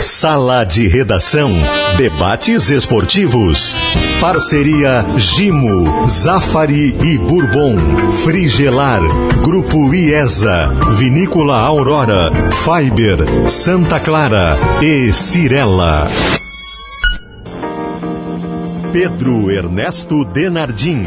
Sala de Redação. Debates esportivos. Parceria Gimo, Zafari e Bourbon. Frigelar. Grupo IESA. Vinícola Aurora. Fiber. Santa Clara. E Cirela. Pedro Ernesto Denardim.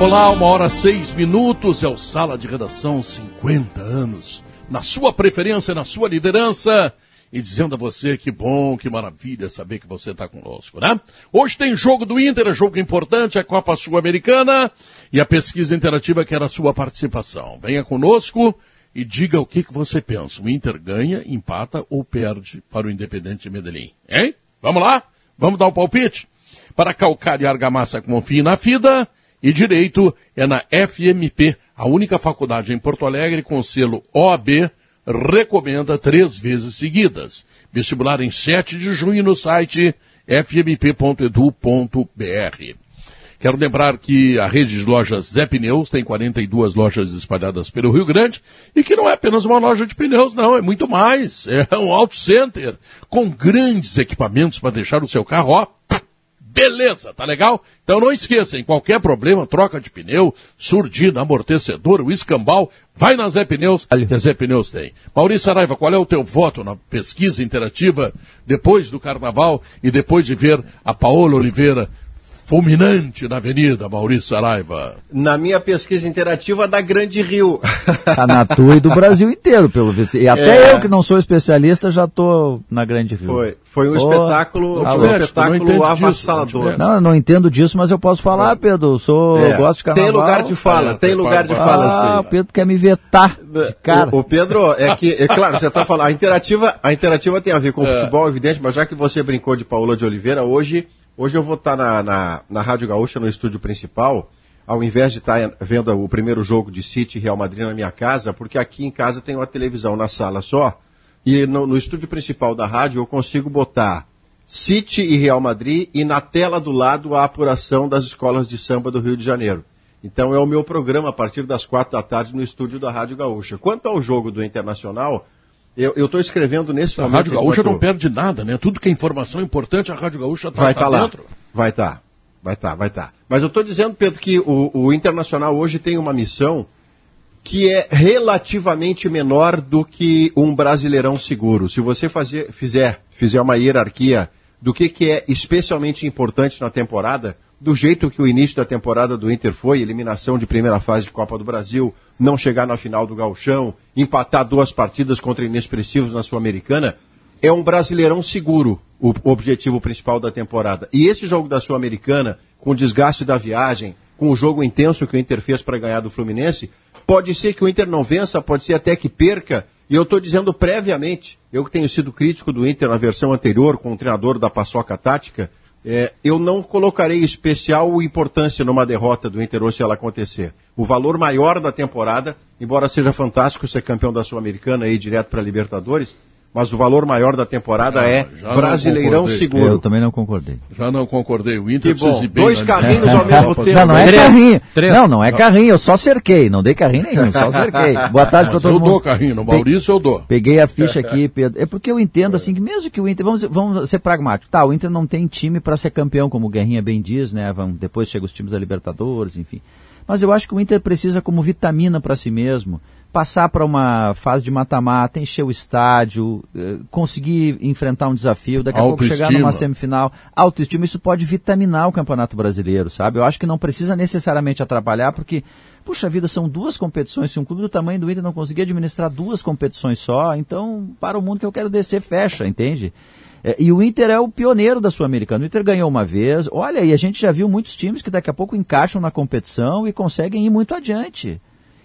Olá, uma hora seis minutos, é o Sala de Redação 50 anos. Na sua preferência, na sua liderança e dizendo a você que bom, que maravilha saber que você está conosco, né? Hoje tem jogo do Inter, é jogo importante, a Copa Sul-Americana e a pesquisa interativa que era a sua participação. Venha conosco e diga o que, que você pensa. O Inter ganha, empata ou perde para o Independente de Medellín, hein? Vamos lá? Vamos dar o um palpite? Para calcar e argamassa com fim na FIDA e direito é na FMP, a única faculdade em Porto Alegre com selo OAB recomenda três vezes seguidas. Vestibular em 7 de junho no site fmp.edu.br. Quero lembrar que a rede de lojas Zé Pneus tem 42 lojas espalhadas pelo Rio Grande e que não é apenas uma loja de pneus, não, é muito mais. É um auto center com grandes equipamentos para deixar o seu carro, ó, Beleza, tá legal? Então não esqueça, em qualquer problema, troca de pneu, surdina, amortecedor, o escambau, vai na Zé Pneus, que a Zé Pneus tem. Maurício Saraiva, qual é o teu voto na pesquisa interativa depois do carnaval e depois de ver a Paola Oliveira fulminante na Avenida Maurício Saraiva? Na minha pesquisa interativa da Grande Rio. Tá na tua e do Brasil inteiro, pelo visto. E até é. eu, que não sou especialista, já tô na Grande Rio. Foi. Foi um oh, espetáculo, um espetáculo avassalador. Disso, não, eu não entendo disso, mas eu posso falar, Pedro. Eu sou, é. eu gosto de carnaval. Tem lugar de fala, tem lugar de fala, ah, o Pedro quer me vetar de cara. O, o Pedro, é que, é claro, você está falando, a interativa, a interativa tem a ver com é. futebol, evidente, mas já que você brincou de Paula de Oliveira, hoje Hoje eu vou estar na, na, na Rádio Gaúcha, no estúdio principal, ao invés de estar vendo o primeiro jogo de City e Real Madrid na minha casa, porque aqui em casa tem uma televisão na sala só, e no, no estúdio principal da rádio eu consigo botar City e Real Madrid e na tela do lado a apuração das escolas de samba do Rio de Janeiro. Então é o meu programa a partir das quatro da tarde no estúdio da Rádio Gaúcha. Quanto ao jogo do Internacional, eu estou escrevendo nesse a momento. A Rádio Gaúcha não perde nada, né? Tudo que é informação importante, a Rádio Gaúcha está tá, tá lá. dentro. Vai estar, tá. vai estar, tá, vai estar. Tá. Mas eu estou dizendo, Pedro, que o, o Internacional hoje tem uma missão que é relativamente menor do que um brasileirão seguro. Se você fazer, fizer, fizer uma hierarquia do que, que é especialmente importante na temporada, do jeito que o início da temporada do Inter foi, eliminação de primeira fase de Copa do Brasil, não chegar na final do Gauchão, empatar duas partidas contra inexpressivos na Sul-Americana, é um brasileirão seguro, o objetivo principal da temporada. E esse jogo da Sul-Americana, com o desgaste da viagem, com o jogo intenso que o Inter fez para ganhar do Fluminense, pode ser que o Inter não vença, pode ser até que perca, e eu estou dizendo previamente, eu que tenho sido crítico do Inter na versão anterior, com o treinador da paçoca tática, é, eu não colocarei especial importância numa derrota do Inter se ela acontecer. O valor maior da temporada, embora seja fantástico ser campeão da Sul-Americana e ir direto para a Libertadores, mas o valor maior da temporada é Brasileirão seguro. Eu também não concordei. Já não concordei. O Inter que bom. Dois carrinhos ao mesmo tempo. Não, não é Três. carrinho. Três. Não, não é carrinho. Eu só cerquei. Não dei carrinho nenhum, só cerquei. Boa tarde para todo eu mundo. Eu dou carrinho. No Maurício eu dou. Peguei a ficha aqui, Pedro. É porque eu entendo assim que mesmo que o Inter, vamos, vamos ser pragmáticos. Tá, o Inter não tem time para ser campeão, como o Guerrinha bem diz, né? Vamos, depois chega os times da Libertadores, enfim. Mas eu acho que o Inter precisa como vitamina para si mesmo passar para uma fase de mata-mata, encher o estádio, eh, conseguir enfrentar um desafio, daqui a pouco chegar numa semifinal. Autoestima, isso pode vitaminar o Campeonato Brasileiro, sabe? Eu acho que não precisa necessariamente atrapalhar, porque, puxa vida, são duas competições. Se um clube do tamanho do Inter não conseguir administrar duas competições só, então, para o mundo que eu quero descer, fecha, entende? É, e o Inter é o pioneiro da Sul-Americana. O Inter ganhou uma vez. Olha, e a gente já viu muitos times que daqui a pouco encaixam na competição e conseguem ir muito adiante.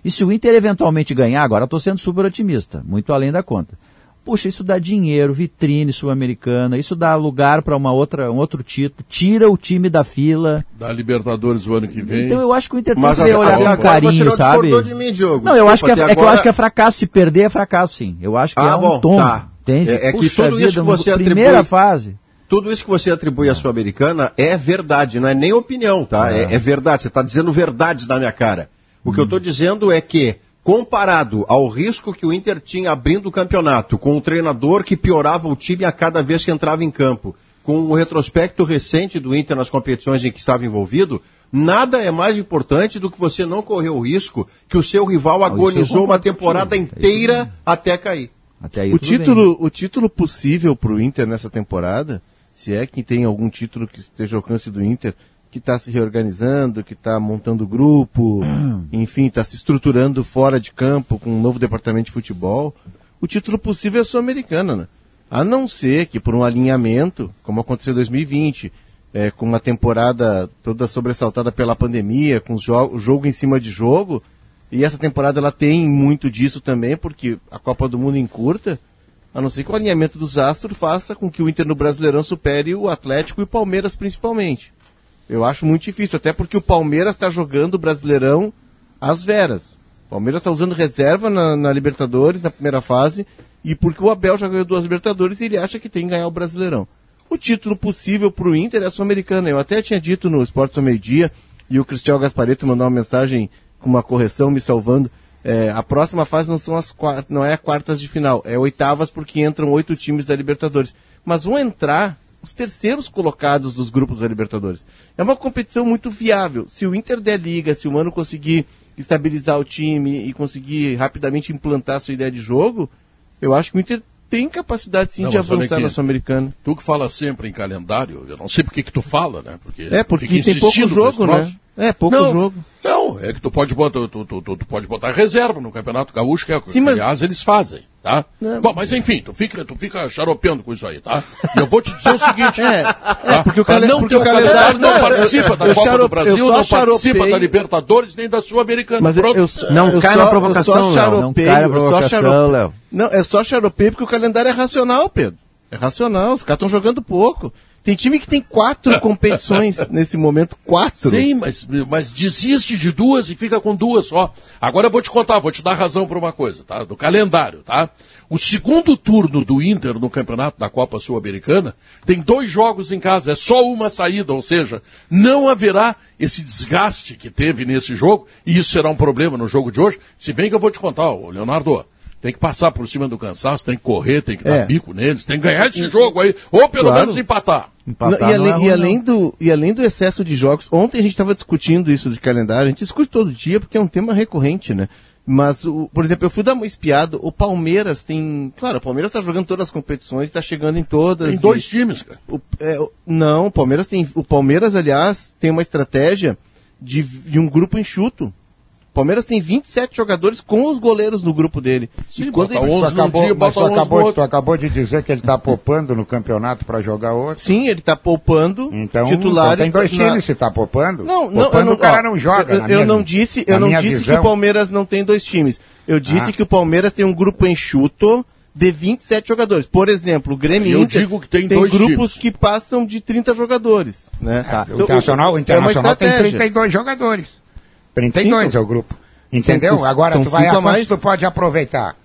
E se o Inter eventualmente ganhar, agora estou sendo super otimista, muito além da conta. Puxa, isso dá dinheiro, vitrine sul-americana, isso dá lugar para uma outra, um outro título, tira o time da fila. Da Libertadores o ano que vem. Então eu acho que o Inter tem que olhar com carinho, sabe? De mim, Diogo. Não, eu acho que é, agora... é, que eu acho que é fracasso. Se perder é fracasso, sim. Eu acho que ah, é um bom, tom. Tá. Entende? É, é que Puxa tudo vida, isso que você atribui... Primeira fase. Tudo isso que você atribui à Sul-Americana é verdade, não é nem opinião, tá? É, é, é verdade. Você está dizendo verdades na minha cara. O que eu estou dizendo é que comparado ao risco que o Inter tinha abrindo o campeonato, com um treinador que piorava o time a cada vez que entrava em campo, com o retrospecto recente do Inter nas competições em que estava envolvido, nada é mais importante do que você não correr o risco que o seu rival agonizou uma temporada inteira até cair. Até aí, o, título, bem. o título possível para o Inter nessa temporada, se é que tem algum título que esteja ao alcance do Inter, que está se reorganizando, que está montando grupo, enfim, está se estruturando fora de campo com um novo departamento de futebol, o título possível é Sul-Americana, né? A não ser que por um alinhamento, como aconteceu em 2020, é, com uma temporada toda sobressaltada pela pandemia, com o jogo em cima de jogo, e essa temporada ela tem muito disso também, porque a Copa do Mundo encurta, a não ser que o alinhamento dos astros faça com que o Inter no Brasileirão supere o Atlético e o Palmeiras principalmente. Eu acho muito difícil, até porque o Palmeiras está jogando o Brasileirão às veras. O Palmeiras está usando reserva na, na, Libertadores, na primeira fase, e porque o Abel já ganhou duas Libertadores e ele acha que tem que ganhar o Brasileirão. O título possível para o Inter é Sul-Americana. Eu até tinha dito no Esporte ao Meio-Dia, e o Cristiano Gaspareto mandou uma mensagem com uma correção me salvando. É, a próxima fase não são as quartas, não é quartas de final, é oitavas porque entram oito times da Libertadores. Mas vão entrar os terceiros colocados dos grupos da Libertadores. É uma competição muito viável. Se o Inter der liga, se o Mano conseguir estabilizar o time e conseguir rapidamente implantar a sua ideia de jogo, eu acho que o Inter tem capacidade sim não, de avançar na Sul-Americana. Tu que fala sempre em calendário, eu não sei por que tu fala, né? Porque é, porque tem pouco jogo, né? É, pouco não, jogo. Não, é que tu pode botar, tu, tu, tu, tu pode botar reserva no Campeonato Gaúcho, que é, Sim, mas... aliás eles fazem, tá? Não, Bom, mas enfim, tu fica, tu fica xaropeando com isso aí, tá? E eu vou te dizer o seguinte, é, tá? é porque o, calen não porque o calendário não, participa da Copa do Brasil, não participa da Libertadores nem da Sul-Americana. Mas eu, eu, não eu cai só, na provocação, Léo. Não cai na provocação, Léo. Não, é só xaropeio porque o calendário é racional, Pedro. É racional, os caras estão jogando pouco. Tem time que tem quatro competições nesse momento, quatro. Sim, mas, mas desiste de duas e fica com duas só. Agora eu vou te contar, vou te dar razão para uma coisa, tá? Do calendário, tá? O segundo turno do Inter no campeonato da Copa Sul-Americana tem dois jogos em casa, é só uma saída, ou seja, não haverá esse desgaste que teve nesse jogo, e isso será um problema no jogo de hoje, se bem que eu vou te contar, ô Leonardo, tem que passar por cima do cansaço, tem que correr, tem que dar é. bico neles, tem que ganhar esse jogo aí, ou pelo claro. menos empatar. empatar não, e, além, é e, além do, e além do excesso de jogos, ontem a gente estava discutindo isso de calendário, a gente discute todo dia porque é um tema recorrente, né? Mas, o, por exemplo, eu fui dar uma espiada, o Palmeiras tem. Claro, o Palmeiras está jogando todas as competições, está chegando em todas. Tem dois e, times, cara. O, é, não, o Palmeiras tem. O Palmeiras, aliás, tem uma estratégia de, de um grupo enxuto. Palmeiras tem 27 jogadores com os goleiros no grupo dele. Sim, e quando ele... tu, acabou, dia, tu, acabou, tu acabou de dizer que ele está poupando no campeonato para jogar outro. Sim, ele está poupando então, titulares. Então tem dois times se está poupando. Não, não, poupando, não, o cara não joga. Eu, eu minha, não disse, eu não disse visão. que o Palmeiras não tem dois times. Eu disse ah. que o Palmeiras tem um grupo enxuto de 27 jogadores. Por exemplo, o Grêmio Eu Inter digo que tem, tem grupos times. que passam de 30 jogadores. Né? Tá. O Internacional, o Internacional é tem 32 jogadores. 32 Sim, é o grupo. Entendeu? São, Agora são tu vai a mais... tu pode aproveitar.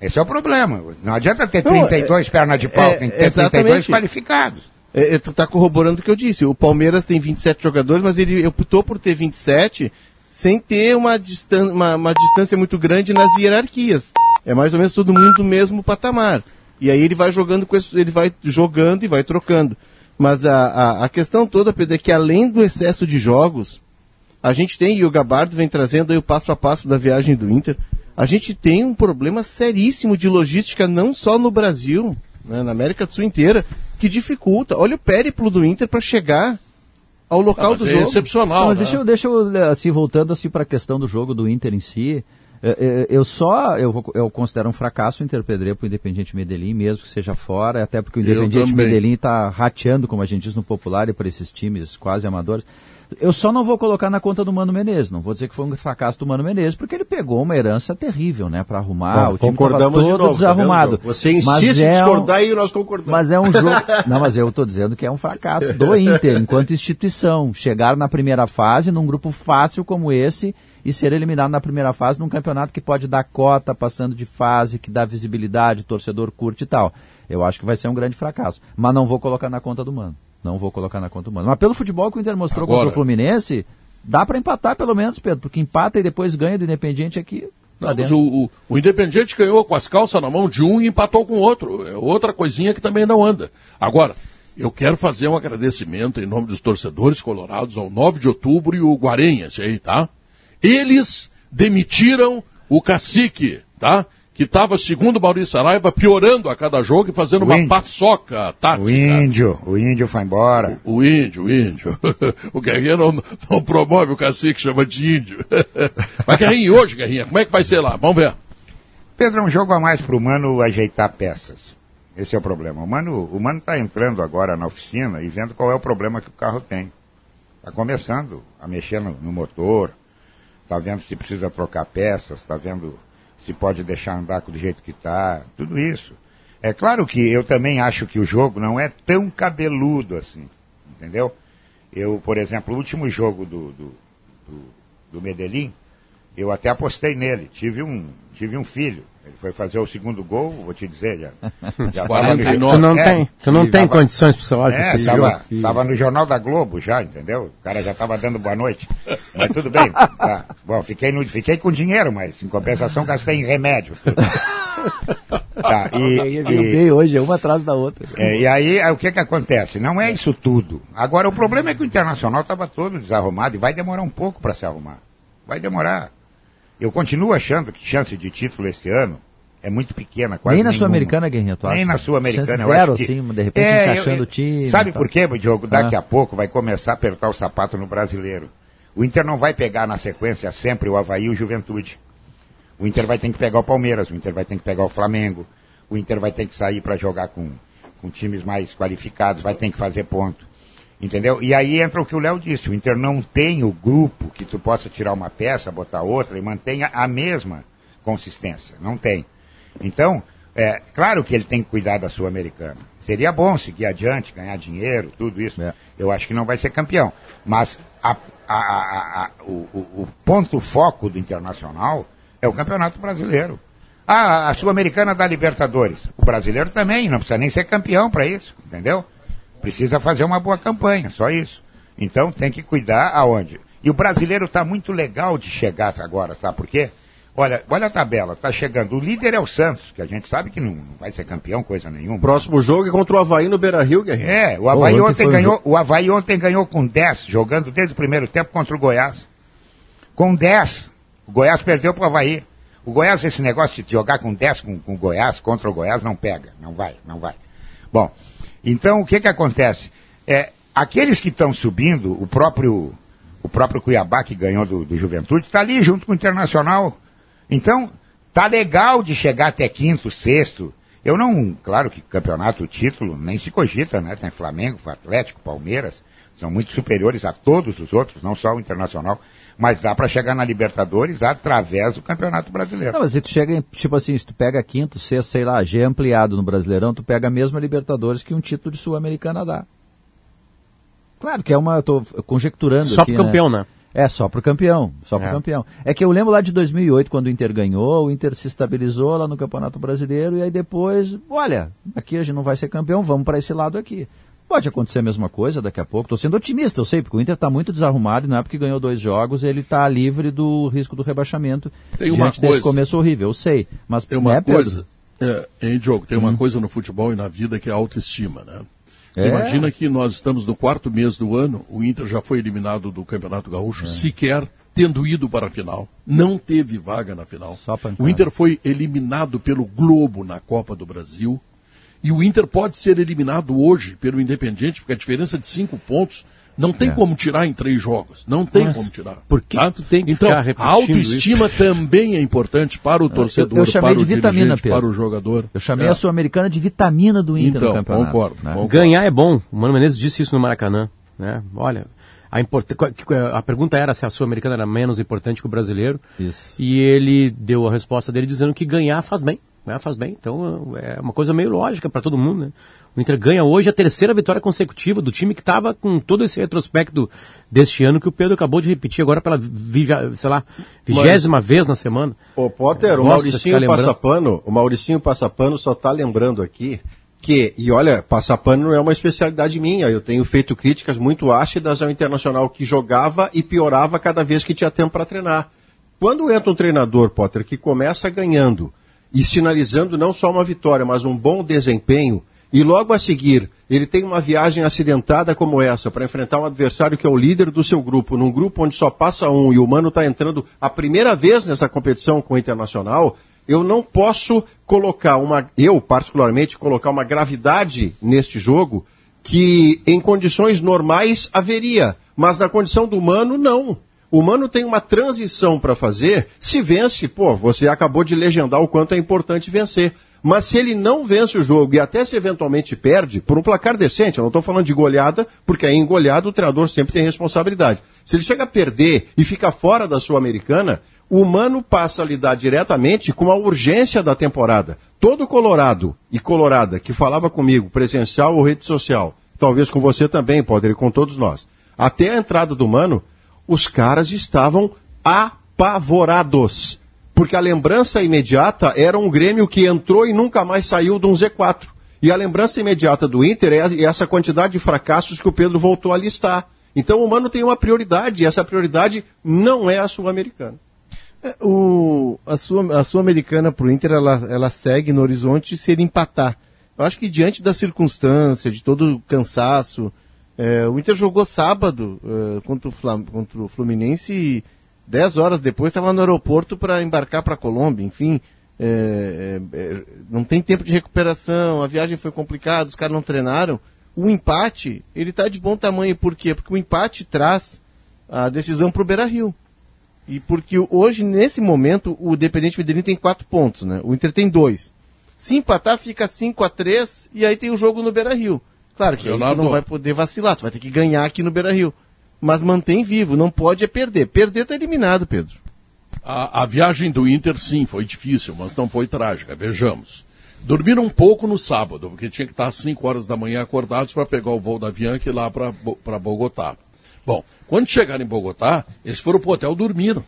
Esse é o problema. Não adianta ter 32 Não, pernas de pau, é, tem que ter exatamente. 32 qualificados. É, é, tu está corroborando o que eu disse. O Palmeiras tem 27 jogadores, mas ele optou por ter 27 sem ter uma, distan uma, uma distância muito grande nas hierarquias. É mais ou menos todo mundo do mesmo patamar. E aí ele vai jogando com esse, ele vai jogando e vai trocando. Mas a, a, a questão toda, Pedro, é que além do excesso de jogos, a gente tem, e o Gabardo vem trazendo aí o passo a passo da viagem do Inter, a gente tem um problema seríssimo de logística, não só no Brasil, né, na América do Sul inteira, que dificulta. Olha o périplo do Inter para chegar ao local ah, do é jogo. excepcional. Não, mas né? deixa, eu, deixa eu, assim, voltando assim para a questão do jogo do Inter em si, é, é, eu só, eu, vou, eu considero um fracasso o Inter perder para o Independiente Medellín, mesmo que seja fora, até porque o Independiente Medellín está rateando, como a gente diz no popular, e para esses times quase amadores. Eu só não vou colocar na conta do Mano Menezes, não vou dizer que foi um fracasso do Mano Menezes, porque ele pegou uma herança terrível, né, para arrumar, Bom, o time estava todo de novo, tá desarrumado. Tá Você insiste em é discordar um, e nós concordamos. Mas é um jogo, não, mas eu estou dizendo que é um fracasso do Inter, enquanto instituição, chegar na primeira fase num grupo fácil como esse e ser eliminado na primeira fase num campeonato que pode dar cota passando de fase, que dá visibilidade, torcedor curte e tal. Eu acho que vai ser um grande fracasso, mas não vou colocar na conta do Mano. Não vou colocar na conta humana. Mas pelo futebol que o Inter mostrou Agora, contra o Fluminense, dá para empatar pelo menos, Pedro, porque empata e depois ganha do Independiente aqui. Não, mas o, o, o Independiente ganhou com as calças na mão de um e empatou com o outro. É outra coisinha que também não anda. Agora, eu quero fazer um agradecimento em nome dos torcedores colorados ao 9 de outubro e o Guarenhas aí, tá? Eles demitiram o cacique, tá? Que estava, segundo Maurício Saraiva, piorando a cada jogo e fazendo o uma índio. paçoca tática. O índio, o índio foi embora. O, o índio, o índio. o Guerrinha não, não promove o cacique, chama de índio. Mas Guerrinha, hoje, Guerrinha, como é que vai ser lá? Vamos ver. Pedro, é um jogo a mais para o Mano ajeitar peças. Esse é o problema. O Mano o Mano está entrando agora na oficina e vendo qual é o problema que o carro tem. Está começando a mexer no, no motor, está vendo se precisa trocar peças, está vendo se pode deixar andar do jeito que está, tudo isso. É claro que eu também acho que o jogo não é tão cabeludo assim, entendeu? Eu, por exemplo, o último jogo do, do, do, do Medellín, eu até apostei nele, tive um, tive um filho. Ele foi fazer o segundo gol, vou te dizer, já. já tava no, tu não é, tem, tu não tem tava, condições psicológicas é, estava tava no Jornal da Globo já, entendeu? O cara já estava dando boa noite. Mas tudo bem. Tá. Bom, fiquei, no, fiquei com dinheiro, mas em compensação gastei em remédio. tá, e, e, e hoje, uma atrás da outra. É, e aí, o que que acontece? Não é isso tudo. Agora, o problema é que o Internacional estava todo desarrumado e vai demorar um pouco para se arrumar. Vai demorar. Eu continuo achando que chance de título este ano é muito pequena, quase Nem na Sul-Americana, Guerrinha, tu Nem na Sul-Americana. Zero, que... assim, de repente é, encaixando o time. Sabe por quê, Diogo? Daqui ah. a pouco vai começar a apertar o sapato no brasileiro. O Inter não vai pegar na sequência sempre o Havaí e o Juventude. O Inter vai ter que pegar o Palmeiras, o Inter vai ter que pegar o Flamengo, o Inter vai ter que sair para jogar com, com times mais qualificados, vai ter que fazer ponto. Entendeu? E aí entra o que o Léo disse, o Inter não tem o grupo que tu possa tirar uma peça, botar outra e mantenha a mesma consistência. Não tem. Então, é claro que ele tem que cuidar da Sul-Americana. Seria bom seguir adiante, ganhar dinheiro, tudo isso. É. Eu acho que não vai ser campeão. Mas a, a, a, o, o, ponto foco do Internacional é o Campeonato Brasileiro. Ah, a Sul-Americana da Libertadores. O brasileiro também, não precisa nem ser campeão para isso, entendeu? Precisa fazer uma boa campanha, só isso. Então tem que cuidar aonde. E o brasileiro está muito legal de chegar agora, sabe por quê? Olha, olha a tabela, está chegando. O líder é o Santos, que a gente sabe que não, não vai ser campeão, coisa nenhuma. Próximo jogo é contra o Havaí no Beira Rio, Guerreiro. É, o Havaí, oh, ontem, ontem ganhou, o Havaí ontem ganhou com 10, jogando desde o primeiro tempo contra o Goiás. Com 10. O Goiás perdeu para o Havaí. O Goiás, esse negócio de jogar com 10 com, com o Goiás, contra o Goiás, não pega. Não vai, não vai. Bom, então, o que que acontece? É, aqueles que estão subindo, o próprio, o próprio Cuiabá, que ganhou do, do Juventude, está ali junto com o Internacional. Então, tá legal de chegar até quinto, sexto. Eu não, claro que campeonato, título, nem se cogita, né? Tem Flamengo, Atlético, Palmeiras, são muito superiores a todos os outros, não só o Internacional mas dá para chegar na Libertadores através do Campeonato Brasileiro. Não, mas se tu chega em, tipo assim, se tu pega quinto, sexto, sei lá, G ampliado no Brasileirão, tu pega a mesma Libertadores que um título de Sul-Americana dá. Claro que é uma, eu tô conjecturando Só aqui, pro campeão, né? né? É, só pro campeão, só pro é. campeão. É que eu lembro lá de 2008, quando o Inter ganhou, o Inter se estabilizou lá no Campeonato Brasileiro, e aí depois, olha, aqui a gente não vai ser campeão, vamos para esse lado aqui. Pode acontecer a mesma coisa daqui a pouco. Estou sendo otimista, eu sei, porque o Inter está muito desarrumado e não é porque ganhou dois jogos, ele está livre do risco do rebaixamento tem uma coisa, desse começo horrível, eu sei. Mas tem uma é, coisa, é, hein, Diogo, tem uma hum. coisa no futebol e na vida que é a autoestima, né? É. Imagina que nós estamos no quarto mês do ano, o Inter já foi eliminado do Campeonato Gaúcho, é. sequer tendo ido para a final. Não teve vaga na final. O Inter foi eliminado pelo Globo na Copa do Brasil e o Inter pode ser eliminado hoje pelo Independiente, porque a diferença de cinco pontos não tem é. como tirar em três jogos. Não tem Mas como tirar. Por que, tá? tu tem que então, a autoestima isso? também é importante para o torcedor, eu, eu chamei para de vitamina, Pedro. para o jogador. Eu chamei é. a Sul-Americana de vitamina do Inter então, no campeonato. Concordo, né? concordo. Ganhar é bom. O Mano Menezes disse isso no Maracanã. Né? Olha, a, import... a pergunta era se a Sul-Americana era menos importante que o brasileiro. Isso. E ele deu a resposta dele dizendo que ganhar faz bem né, faz bem. Então é uma coisa meio lógica para todo mundo. Né? O Inter ganha hoje a terceira vitória consecutiva do time que estava com todo esse retrospecto deste ano que o Pedro acabou de repetir agora pela, sei lá, vigésima Mas, vez na semana. Ô Potter, o Mauricinho Passapano, o Mauricinho Passapano só está lembrando aqui que, e olha, Passapano não é uma especialidade minha, eu tenho feito críticas muito ácidas ao Internacional que jogava e piorava cada vez que tinha tempo para treinar. Quando entra um treinador, Potter, que começa ganhando e sinalizando não só uma vitória, mas um bom desempenho, e logo a seguir ele tem uma viagem acidentada como essa para enfrentar um adversário que é o líder do seu grupo, num grupo onde só passa um e o Mano está entrando a primeira vez nessa competição com o Internacional, eu não posso colocar uma, eu particularmente, colocar uma gravidade neste jogo que em condições normais haveria, mas na condição do Mano, não. O Mano tem uma transição para fazer, se vence, pô, você acabou de legendar o quanto é importante vencer. Mas se ele não vence o jogo e até se eventualmente perde, por um placar decente, eu não estou falando de goleada, porque aí em goleada o treinador sempre tem responsabilidade. Se ele chega a perder e fica fora da Sul-Americana, o Mano passa a lidar diretamente com a urgência da temporada. Todo Colorado e Colorada que falava comigo, presencial ou rede social, talvez com você também, Poder, com todos nós, até a entrada do Mano, os caras estavam apavorados porque a lembrança imediata era um Grêmio que entrou e nunca mais saiu de um Z4. E a lembrança imediata do Inter é essa quantidade de fracassos que o Pedro voltou a listar. Então o Mano tem uma prioridade, e essa prioridade não é a Sul-Americana. É, o, a Sul-Americana para o Inter, ela, ela segue no horizonte se ele empatar. Eu acho que diante da circunstância, de todo o cansaço, é, o Inter jogou sábado é, contra, o Flam, contra o Fluminense e Dez horas depois estava no aeroporto para embarcar para a Colômbia, enfim. É, é, é, não tem tempo de recuperação, a viagem foi complicada, os caras não treinaram. O empate, ele está de bom tamanho, por quê? Porque o empate traz a decisão para o Beira Rio. E porque hoje, nesse momento, o Dependente Medellín tem quatro pontos, né? O Inter tem dois. Se empatar, fica 5 a 3 e aí tem o jogo no Beira Rio. Claro que aí tu não vai poder vacilar, tu vai ter que ganhar aqui no Beira Rio mas mantém vivo, não pode é perder. Perder está eliminado, Pedro. A, a, viagem do Inter, sim, foi difícil, mas não foi trágica, vejamos. Dormiram um pouco no sábado, porque tinha que estar às 5 horas da manhã acordados para pegar o voo da Avianca e ir lá para Bogotá. Bom, quando chegaram em Bogotá, eles foram para o hotel dormiram.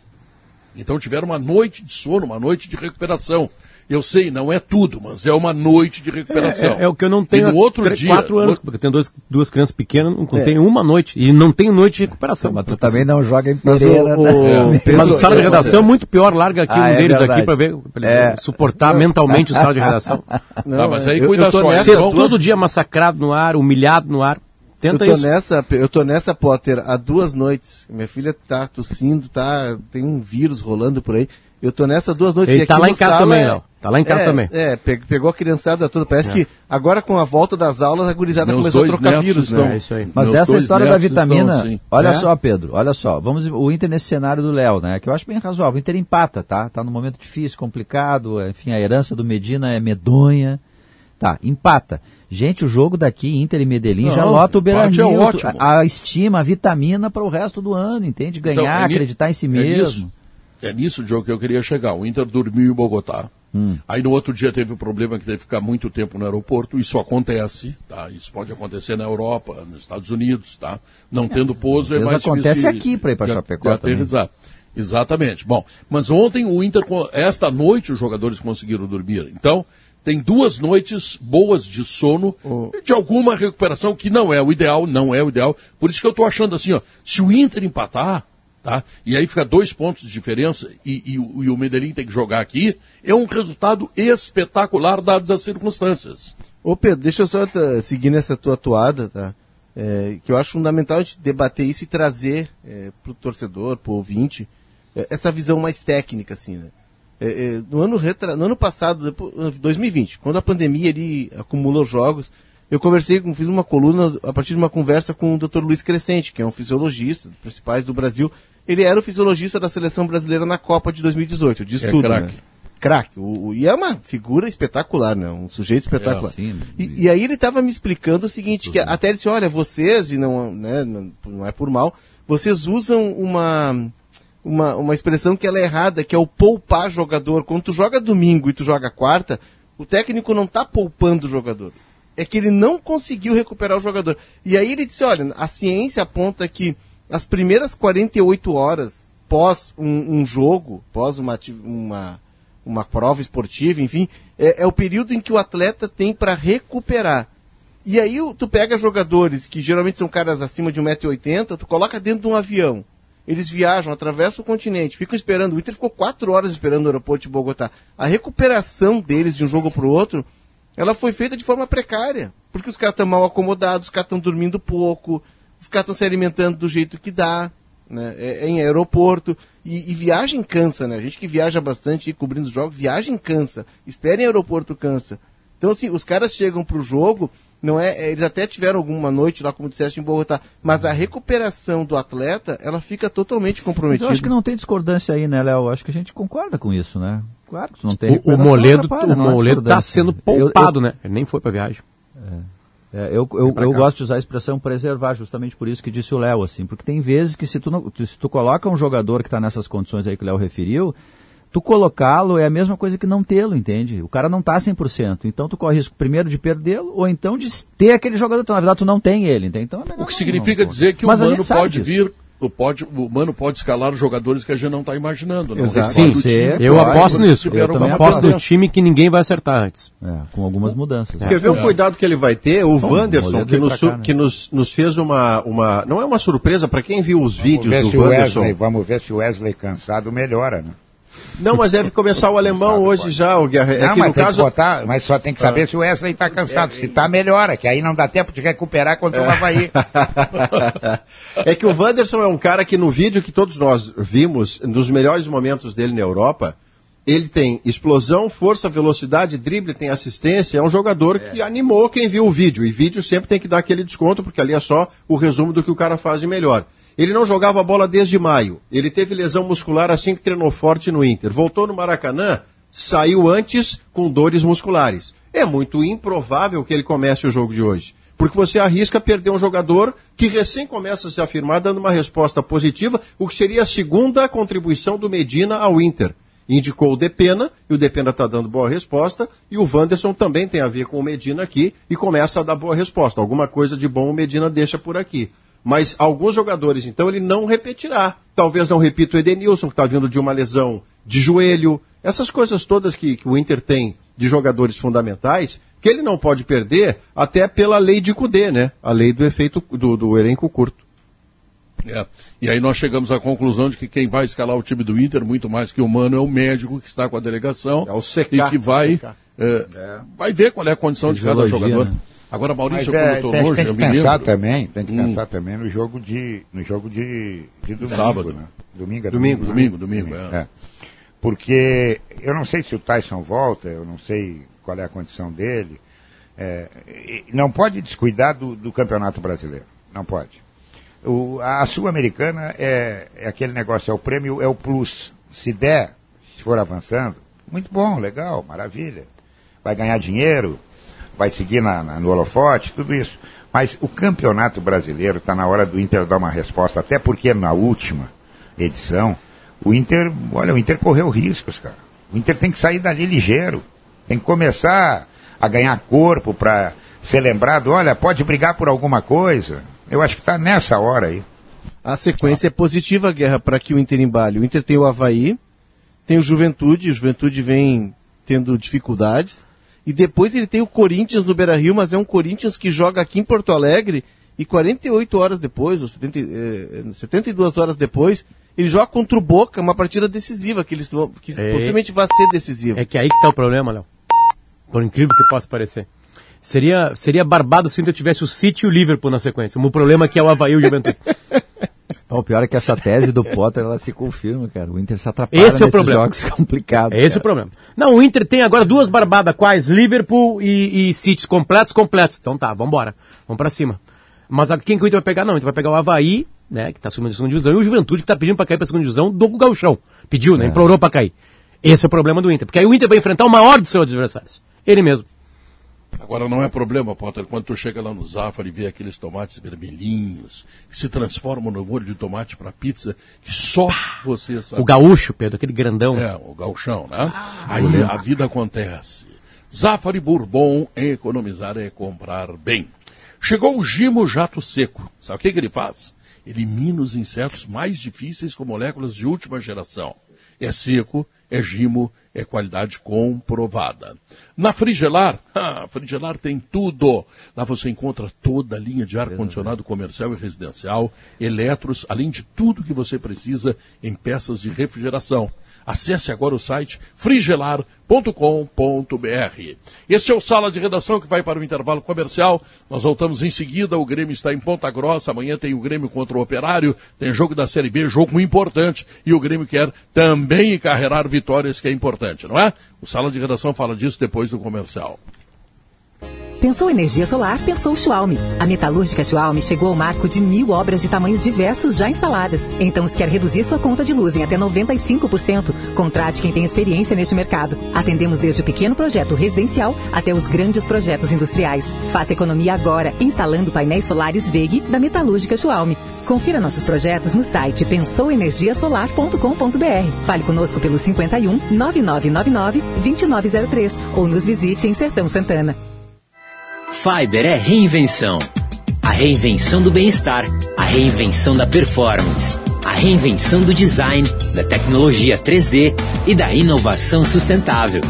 Então tiveram uma noite de sono, uma noite de recuperação. Eu sei, não é tudo, mas é uma noite de recuperação. É, é, é o que eu não tenho e no outro dia, quatro anos, porque eu tenho dois, duas crianças pequenas, não é. tenho uma noite. E não tenho noite de recuperação. Mas tu também não joga em Pereira, mas o, né? o, mas o sala de redação é muito pior. Larga aqui ah, um é deles verdade. aqui para ver, pra é. suportar mentalmente o sala de redação. Não, ah, mas aí cuida eu, eu só. Nessa, todo dia massacrado no ar, humilhado no ar. Tenta eu tô isso. Nessa, eu tô nessa, Potter, há duas noites. Minha filha tá tossindo, tá, tem um vírus rolando por aí. Eu tô nessa duas noites. Ele tá lá em casa também, não. Tá lá em casa é, também. É, pegou a criançada toda. Parece é. que agora com a volta das aulas a gurizada Meus começou a trocar vírus, né? É isso aí. Mas Meus dessa história da vitamina, estão, olha é? só, Pedro, olha só. Vamos o Inter nesse cenário do Léo, né? Que eu acho bem razoável. O Inter empata, tá? Tá num momento difícil, complicado. Enfim, a herança do Medina é medonha. Tá, empata. Gente, o jogo daqui, Inter e Medellín, Não, já lota o Beira-Rio. É a, a, estima, a vitamina para o resto do ano, entende? Ganhar, então, é acreditar em si mesmo. É nisso, Diogo, que eu queria chegar. O Inter dormiu em Bogotá. Hum. Aí no outro dia teve o problema que teve que ficar muito tempo no aeroporto. Isso acontece, tá? Isso pode acontecer na Europa, nos Estados Unidos, tá? Não é, tendo pouso é mais acontece aqui para ir para Chapecó também. Exato. Exatamente. Bom, mas ontem o Inter, esta noite os jogadores conseguiram dormir. Então, tem duas noites boas de sono, oh. de alguma recuperação, que não é o ideal, não é o ideal. Por isso que eu estou achando assim, ó, se o Inter empatar, Tá? E aí fica dois pontos de diferença e, e, e, o Medellín tem que jogar aqui. É um resultado espetacular dadas as circunstâncias. Ô Pedro, deixa eu só seguir nessa tua atuada, tá? É, que eu acho fundamental a gente debater isso e trazer é, para o torcedor, para o ouvinte, é, essa visão mais técnica, assim, né? É, é, no, ano retra... no ano passado, 2020, quando a pandemia ele acumulou jogos, eu conversei, fiz uma coluna a partir de uma conversa com o Dr. Luiz Crescente, que é um fisiologista, dos principais do Brasil, ele era o fisiologista da seleção brasileira na Copa de 2018, de estudo. É craque. Né? Craque. E é uma figura espetacular, né? Um sujeito espetacular. É, sim, e, e, aí ele estava me explicando o seguinte, que até ele disse, olha, vocês, e não, né, não é por mal, vocês usam uma, uma, uma expressão que ela é errada, que é o poupar jogador. Quando tu joga domingo e tu joga quarta, o técnico não está poupando o jogador. É que ele não conseguiu recuperar o jogador. E aí ele disse, olha, a ciência aponta que as primeiras 48 horas pós um, um jogo, pós uma, uma, uma prova esportiva, enfim, é, é o período em que o atleta tem para recuperar. E aí tu pega jogadores que geralmente são caras acima de 1,80m, tu coloca dentro de um avião. eles viajam, atravessam o continente, ficam esperando. O Inter ficou quatro horas esperando o aeroporto de Bogotá. A recuperação deles de um jogo para o outro, ela foi feita de forma precária. Porque os caras estão mal acomodados, os caras estão dormindo pouco, os caras estão se alimentando do jeito que dá, né? É, é em aeroporto. E, e, viagem cansa, né? A gente que viaja bastante e cobrindo os jogos, viagem cansa. Espera em aeroporto cansa. Então, assim, os caras chegam para o jogo não é, é, eles até tiveram alguma noite lá, como disseste, em Bogotá, mas a recuperação do atleta, ela fica totalmente comprometida. Mas eu acho que não tem discordância aí, né, Léo? Acho que a gente concorda com isso, né? Claro que não tem. O, o Moledo, o Moledo está sendo poupado, eu, eu, né? Ele nem foi para viagem. É. É, eu, eu, eu gosto de usar a expressão preservar, justamente por isso que disse o Léo, assim, porque tem vezes que se tu, não, se tu coloca um jogador que está nessas condições aí que o Léo referiu, tu colocá-lo é a mesma coisa que não tê-lo, entende? O cara não está 100%. Então tu corre risco primeiro de perdê-lo ou então de ter aquele jogador. Então, na verdade, tu não tem ele. Entende? Então, é o que significa não, dizer que Mas o Mano pode disso. vir pode, o Mano pode escalar jogadores que a gente não está imaginando. Não? Exato. Sim, sim. eu aposto nisso. Eu também aposto no time que ninguém vai acertar antes. É, com algumas mudanças. É. Quer ver o cuidado que ele vai ter? O Bom, Wanderson, que, nos, cá, né? que nos, nos fez uma, uma... Não é uma surpresa para quem viu os vamos vídeos do Wanderson. Wesley, vamos ver se o Wesley cansado melhora, né? Não, mas deve começar o alemão hoje já, o Guerra. É não, mas, caso... botar, mas só tem que saber ah. se o Wesley está cansado. Se está, melhora, que aí não dá tempo de recuperar quando o Havaí. é que o Wanderson é um cara que no vídeo que todos nós vimos, nos melhores momentos dele na Europa, ele tem explosão, força, velocidade, drible, tem assistência. É um jogador é. que animou quem viu o vídeo. E vídeo sempre tem que dar aquele desconto, porque ali é só o resumo do que o cara faz de melhor. Ele não jogava bola desde maio. Ele teve lesão muscular assim que treinou forte no Inter. Voltou no Maracanã, saiu antes com dores musculares. É muito improvável que ele comece o jogo de hoje. Porque você arrisca perder um jogador que recém começa a se afirmar dando uma resposta positiva, o que seria a segunda contribuição do Medina ao Inter. Indicou o Depena, e o Depena está dando boa resposta, e o Wanderson também tem a ver com o Medina aqui, e começa a dar boa resposta. Alguma coisa de bom o Medina deixa por aqui. Mas alguns jogadores, então, ele não repetirá. Talvez não repita o Edenilson, que está vindo de uma lesão de joelho. Essas coisas todas que, que o Inter tem de jogadores fundamentais, que ele não pode perder, até pela lei de Cudê, né? A lei do efeito do, do elenco curto. É. E aí nós chegamos à conclusão de que quem vai escalar o time do Inter, muito mais que o Mano, é o médico que está com a delegação. É o CK. E que vai, é, é. vai ver qual é a condição de cada jogador. Né? Agora, Maurício, Mas, é, como longe, tem que pensar também, tem que hum. pensar também no jogo de, no jogo de, de domingo, Sábado. Né? Domingo, é domingo, domingo, domingo, domingo, domingo é. é. Porque eu não sei se o Tyson volta, eu não sei qual é a condição dele. É, não pode descuidar do, do, Campeonato Brasileiro. Não pode. O, a Sul-Americana é, é aquele negócio, é o prêmio, é o plus. Se der, se for avançando, muito bom, legal, maravilha. Vai ganhar dinheiro, vai seguir na, na, no holofote, tudo isso. Mas o campeonato brasileiro está na hora do Inter dar uma resposta, até porque na última edição, o Inter, olha, o Inter correu riscos, cara. O Inter tem que sair dali ligeiro. Tem que começar a ganhar corpo para ser lembrado, olha, pode brigar por alguma coisa. Eu acho que está nessa hora aí. A sequência ah. é positiva, Guerra, para que o Inter embale. O Inter tem o Havaí, tem o Juventude, o Juventude vem tendo dificuldades. E depois ele tem o Corinthians no Beira Rio, mas é um Corinthians que joga aqui em Porto Alegre. E 48 horas depois, ou 70, eh, 72 horas depois, ele joga contra o Boca, uma partida decisiva, que, eles vão, que é, possivelmente vai ser decisiva. É que aí que está o problema, Léo. Por incrível que possa parecer. Seria, seria barbado se Inter tivesse o City e o Liverpool na sequência. O problema é que é o Havaí e o Juventude. o pior é que essa tese do Potter ela se confirma, cara. O Inter se atrapalha Esse é o problema. jogos complicados. Esse é o problema. Não, o Inter tem agora duas barbadas quais? Liverpool e, e City completos, completos. Então tá, vambora. Vamos pra cima. Mas quem que o Inter vai pegar? Não, o Inter vai pegar o Havaí, né, que tá subindo a segunda divisão, e o Juventude, que tá pedindo pra cair pra segunda divisão do Gauchão. Pediu, né, é. implorou pra cair. Esse é o problema do Inter. Porque aí o Inter vai enfrentar o maior dos seus adversários. Ele mesmo. Agora não é problema, Potter, quando tu chega lá no Zafari e vê aqueles tomates vermelhinhos que se transformam no molho de tomate para pizza, que só você sabe. O gaúcho, Pedro, aquele grandão. É, o gauchão, né? Ah, Aí a vida acontece. Zafari Bourbon, economizar é comprar bem. Chegou o Gimo Jato Seco. Sabe o que, que ele faz? Elimina os insetos mais difíceis com moléculas de última geração. É seco, é Gimo, é qualidade comprovada. Na Frigelar, a Frigelar tem tudo. Lá você encontra toda a linha de ar-condicionado comercial e residencial, eletros, além de tudo que você precisa em peças de refrigeração. Acesse agora o site frigelar.com.br. Este é o Sala de Redação que vai para o intervalo comercial. Nós voltamos em seguida. O Grêmio está em Ponta Grossa. Amanhã tem o Grêmio contra o Operário. Tem jogo da Série B, jogo importante. E o Grêmio quer também encarregar vitórias, que é importante, não é? O Sala de Redação fala disso depois do comercial. Pensou energia solar, pensou Schwalm. A metalúrgica Schwalm chegou ao marco de mil obras de tamanhos diversos já instaladas. Então, se quer reduzir sua conta de luz em até 95%, contrate quem tem experiência neste mercado. Atendemos desde o pequeno projeto residencial até os grandes projetos industriais. Faça economia agora, instalando painéis solares VEG da metalúrgica Schwalm. Confira nossos projetos no site pensouenergiasolar.com.br. Fale conosco pelo 51 9999 2903 ou nos visite em Sertão Santana. Fiber é reinvenção. A reinvenção do bem-estar, a reinvenção da performance, a reinvenção do design, da tecnologia 3D e da inovação sustentável.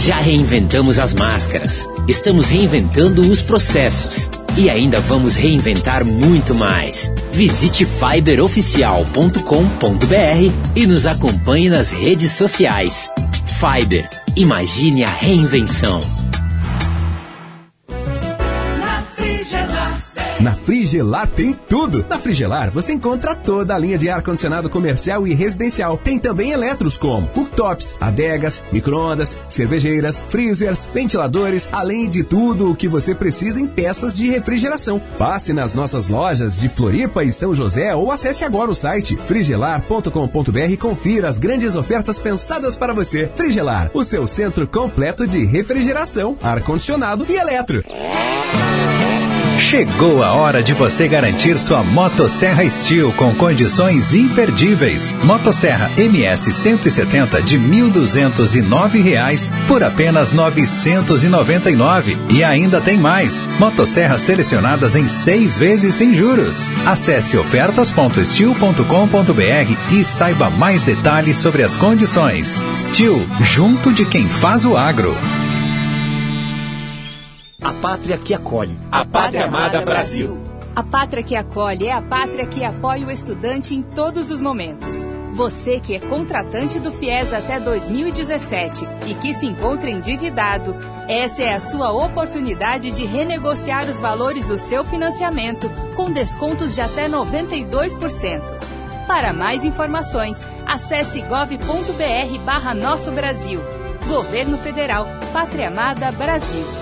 Já reinventamos as máscaras, estamos reinventando os processos e ainda vamos reinventar muito mais. Visite fiberoficial.com.br e nos acompanhe nas redes sociais. Fiber, imagine a reinvenção. Na Frigelar tem tudo. Na Frigelar você encontra toda a linha de ar-condicionado comercial e residencial. Tem também eletros como cooktops, adegas, microondas, cervejeiras, freezers, ventiladores, além de tudo o que você precisa em peças de refrigeração. Passe nas nossas lojas de Floripa e São José ou acesse agora o site frigelar.com.br e confira as grandes ofertas pensadas para você. Frigelar, o seu centro completo de refrigeração, ar-condicionado e eletro. Chegou a hora de você garantir sua Motosserra Steel com condições imperdíveis. Motosserra MS 170 de R$ 1.209 por apenas R$ 999. E ainda tem mais. Motosserras selecionadas em seis vezes sem juros. Acesse ofertas.steel.com.br e saiba mais detalhes sobre as condições. Steel, junto de quem faz o agro. A pátria que acolhe. A pátria amada Brasil. A pátria que acolhe é a pátria que apoia o estudante em todos os momentos. Você que é contratante do FIES até 2017 e que se encontra endividado, essa é a sua oportunidade de renegociar os valores do seu financiamento com descontos de até 92%. Para mais informações, acesse gov.br barra Nosso Brasil. Governo Federal, Pátria Amada Brasil.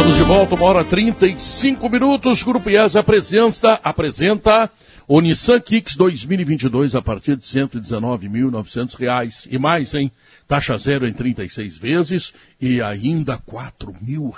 Estamos de volta, uma hora 35 minutos. Grupo IES apresenta, apresenta o Nissan Kicks 2022 a partir de R$ 119.900 e mais, hein? Taxa zero em 36 vezes e ainda R$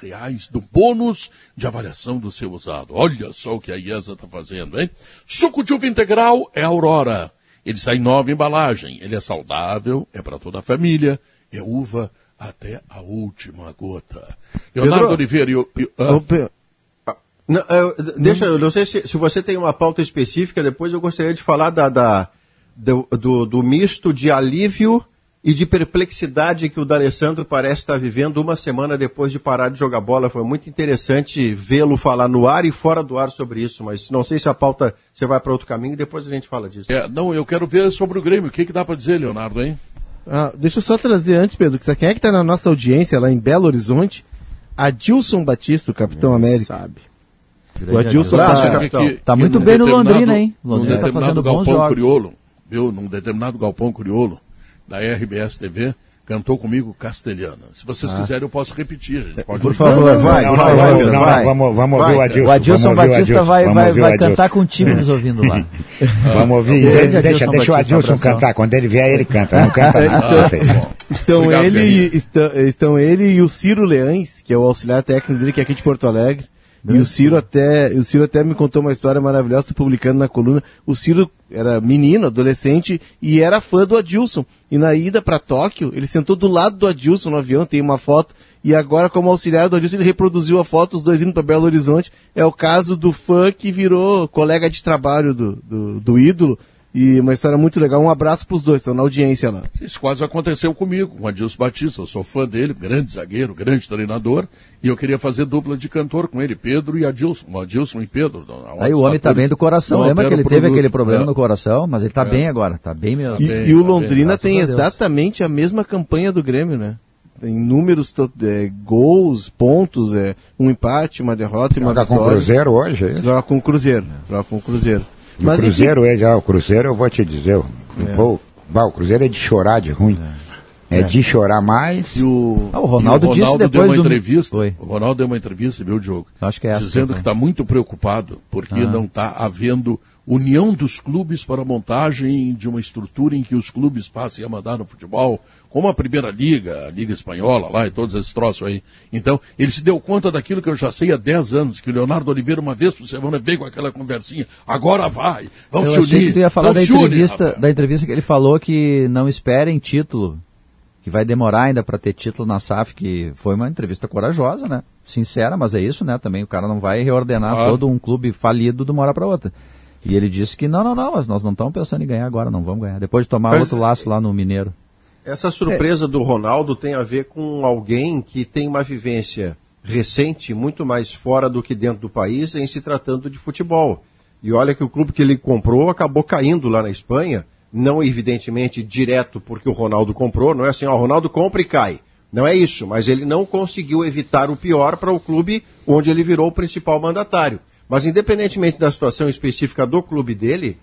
reais do bônus de avaliação do seu usado. Olha só o que a IESA está fazendo, hein? Suco de uva integral é Aurora. Ele está em nova embalagem. Ele é saudável, é para toda a família, é uva até a última gota. Leonardo Pedro, Oliveira e o. Ah, não, eu, deixa, eu não sei se, se, você tem uma pauta específica, depois eu gostaria de falar da, da do, do, do, misto de alívio e de perplexidade que o D'Alessandro parece estar vivendo uma semana depois de parar de jogar bola. Foi muito interessante vê-lo falar no ar e fora do ar sobre isso, mas não sei se a pauta você vai para outro caminho e depois a gente fala disso. É, não, eu quero ver sobre o Grêmio. O que, que dá para dizer, Leonardo, hein? Ah, deixa eu só trazer antes, Pedro, que quem é que está na nossa audiência lá em Belo Horizonte? Adilson Batista, o Capitão América. Sabe. O Adilson tá, tá, tá muito bem no Londrina, hein? Londrina está fazendo bons jogos. Criolo, viu? Num determinado galpão crioulo da RBS TV, cantou comigo castelhana. Se vocês ah. quiserem, eu posso repetir. Por favor, vai, vai, vai, vai, Vamos, vamos ouvir o Adilson. O Adilson Batista vai, vai, vai cantar contigo nos ouvindo lá. vamos ouvir. Deixa, deixa, deixa o Adilson cantar. Quando ele vier, ele canta. Não canta ah, estão, ele, estão, estão ele e o Ciro Leães, que é o auxiliar técnico dele, que é aqui de Porto Alegre. E o Ciro até, o Ciro até me contou uma história maravilhosa, estou publicando na coluna. O Ciro era menino, adolescente, e era fã do Adilson. E na ida para Tóquio, ele sentou do lado do Adilson no avião, tem uma foto. E agora, como auxiliar do Adilson, ele reproduziu a foto, os dois indo para Belo Horizonte. É o caso do fã que virou colega de trabalho do, do, do ídolo e uma história muito legal. Um abraço para os dois, estão na audiência lá. Isso quase aconteceu comigo, com o Adilson Batista. Eu sou fã dele, grande zagueiro, grande treinador. E eu queria fazer dupla de cantor com ele, Pedro e Adilson. O Adilson e Pedro. Aí o homem está bem do coração. Lembra que ele teve aquele problema é. no coração, mas ele está é. bem agora. Está bem mesmo. E, bem, e o tá Londrina bem, tem exatamente a mesma campanha do Grêmio, né? Tem números, é, gols, pontos, é, um empate, uma derrota e uma Joga vitória. com o Cruzeiro hoje, é isso? Joga com o Cruzeiro. Joga com o Cruzeiro. Mas o Cruzeiro é já, o Cruzeiro eu vou te dizer, é. Pô, bah, o Cruzeiro é de chorar de ruim. É, é de chorar mais. E o, ah, o Ronaldo, o Ronaldo disse depois deu uma do... entrevista. Foi. O Ronaldo deu uma entrevista, viu, Diogo? Acho que é essa. Dizendo que está muito preocupado porque ah. não está havendo união dos clubes para a montagem de uma estrutura em que os clubes passem a mandar no futebol, como a Primeira Liga, a Liga Espanhola lá e todos esses troços aí. Então, ele se deu conta daquilo que eu já sei há 10 anos, que o Leonardo Oliveira uma vez por semana veio com aquela conversinha, agora vai, vamos eu se unir. que tu ia falar da entrevista, da entrevista que ele falou que não esperem título, que vai demorar ainda para ter título na SAF, que foi uma entrevista corajosa, né? Sincera, mas é isso, né? Também o cara não vai reordenar ah. todo um clube falido de uma hora para outra. E ele disse que não, não, não, mas nós não estamos pensando em ganhar agora, não vamos ganhar. Depois de tomar mas, outro laço lá no Mineiro. Essa surpresa é. do Ronaldo tem a ver com alguém que tem uma vivência recente, muito mais fora do que dentro do país, em se tratando de futebol. E olha que o clube que ele comprou acabou caindo lá na Espanha, não evidentemente direto porque o Ronaldo comprou, não é assim, ó, o Ronaldo compra e cai. Não é isso, mas ele não conseguiu evitar o pior para o clube onde ele virou o principal mandatário. Mas independentemente da situação específica do clube dele,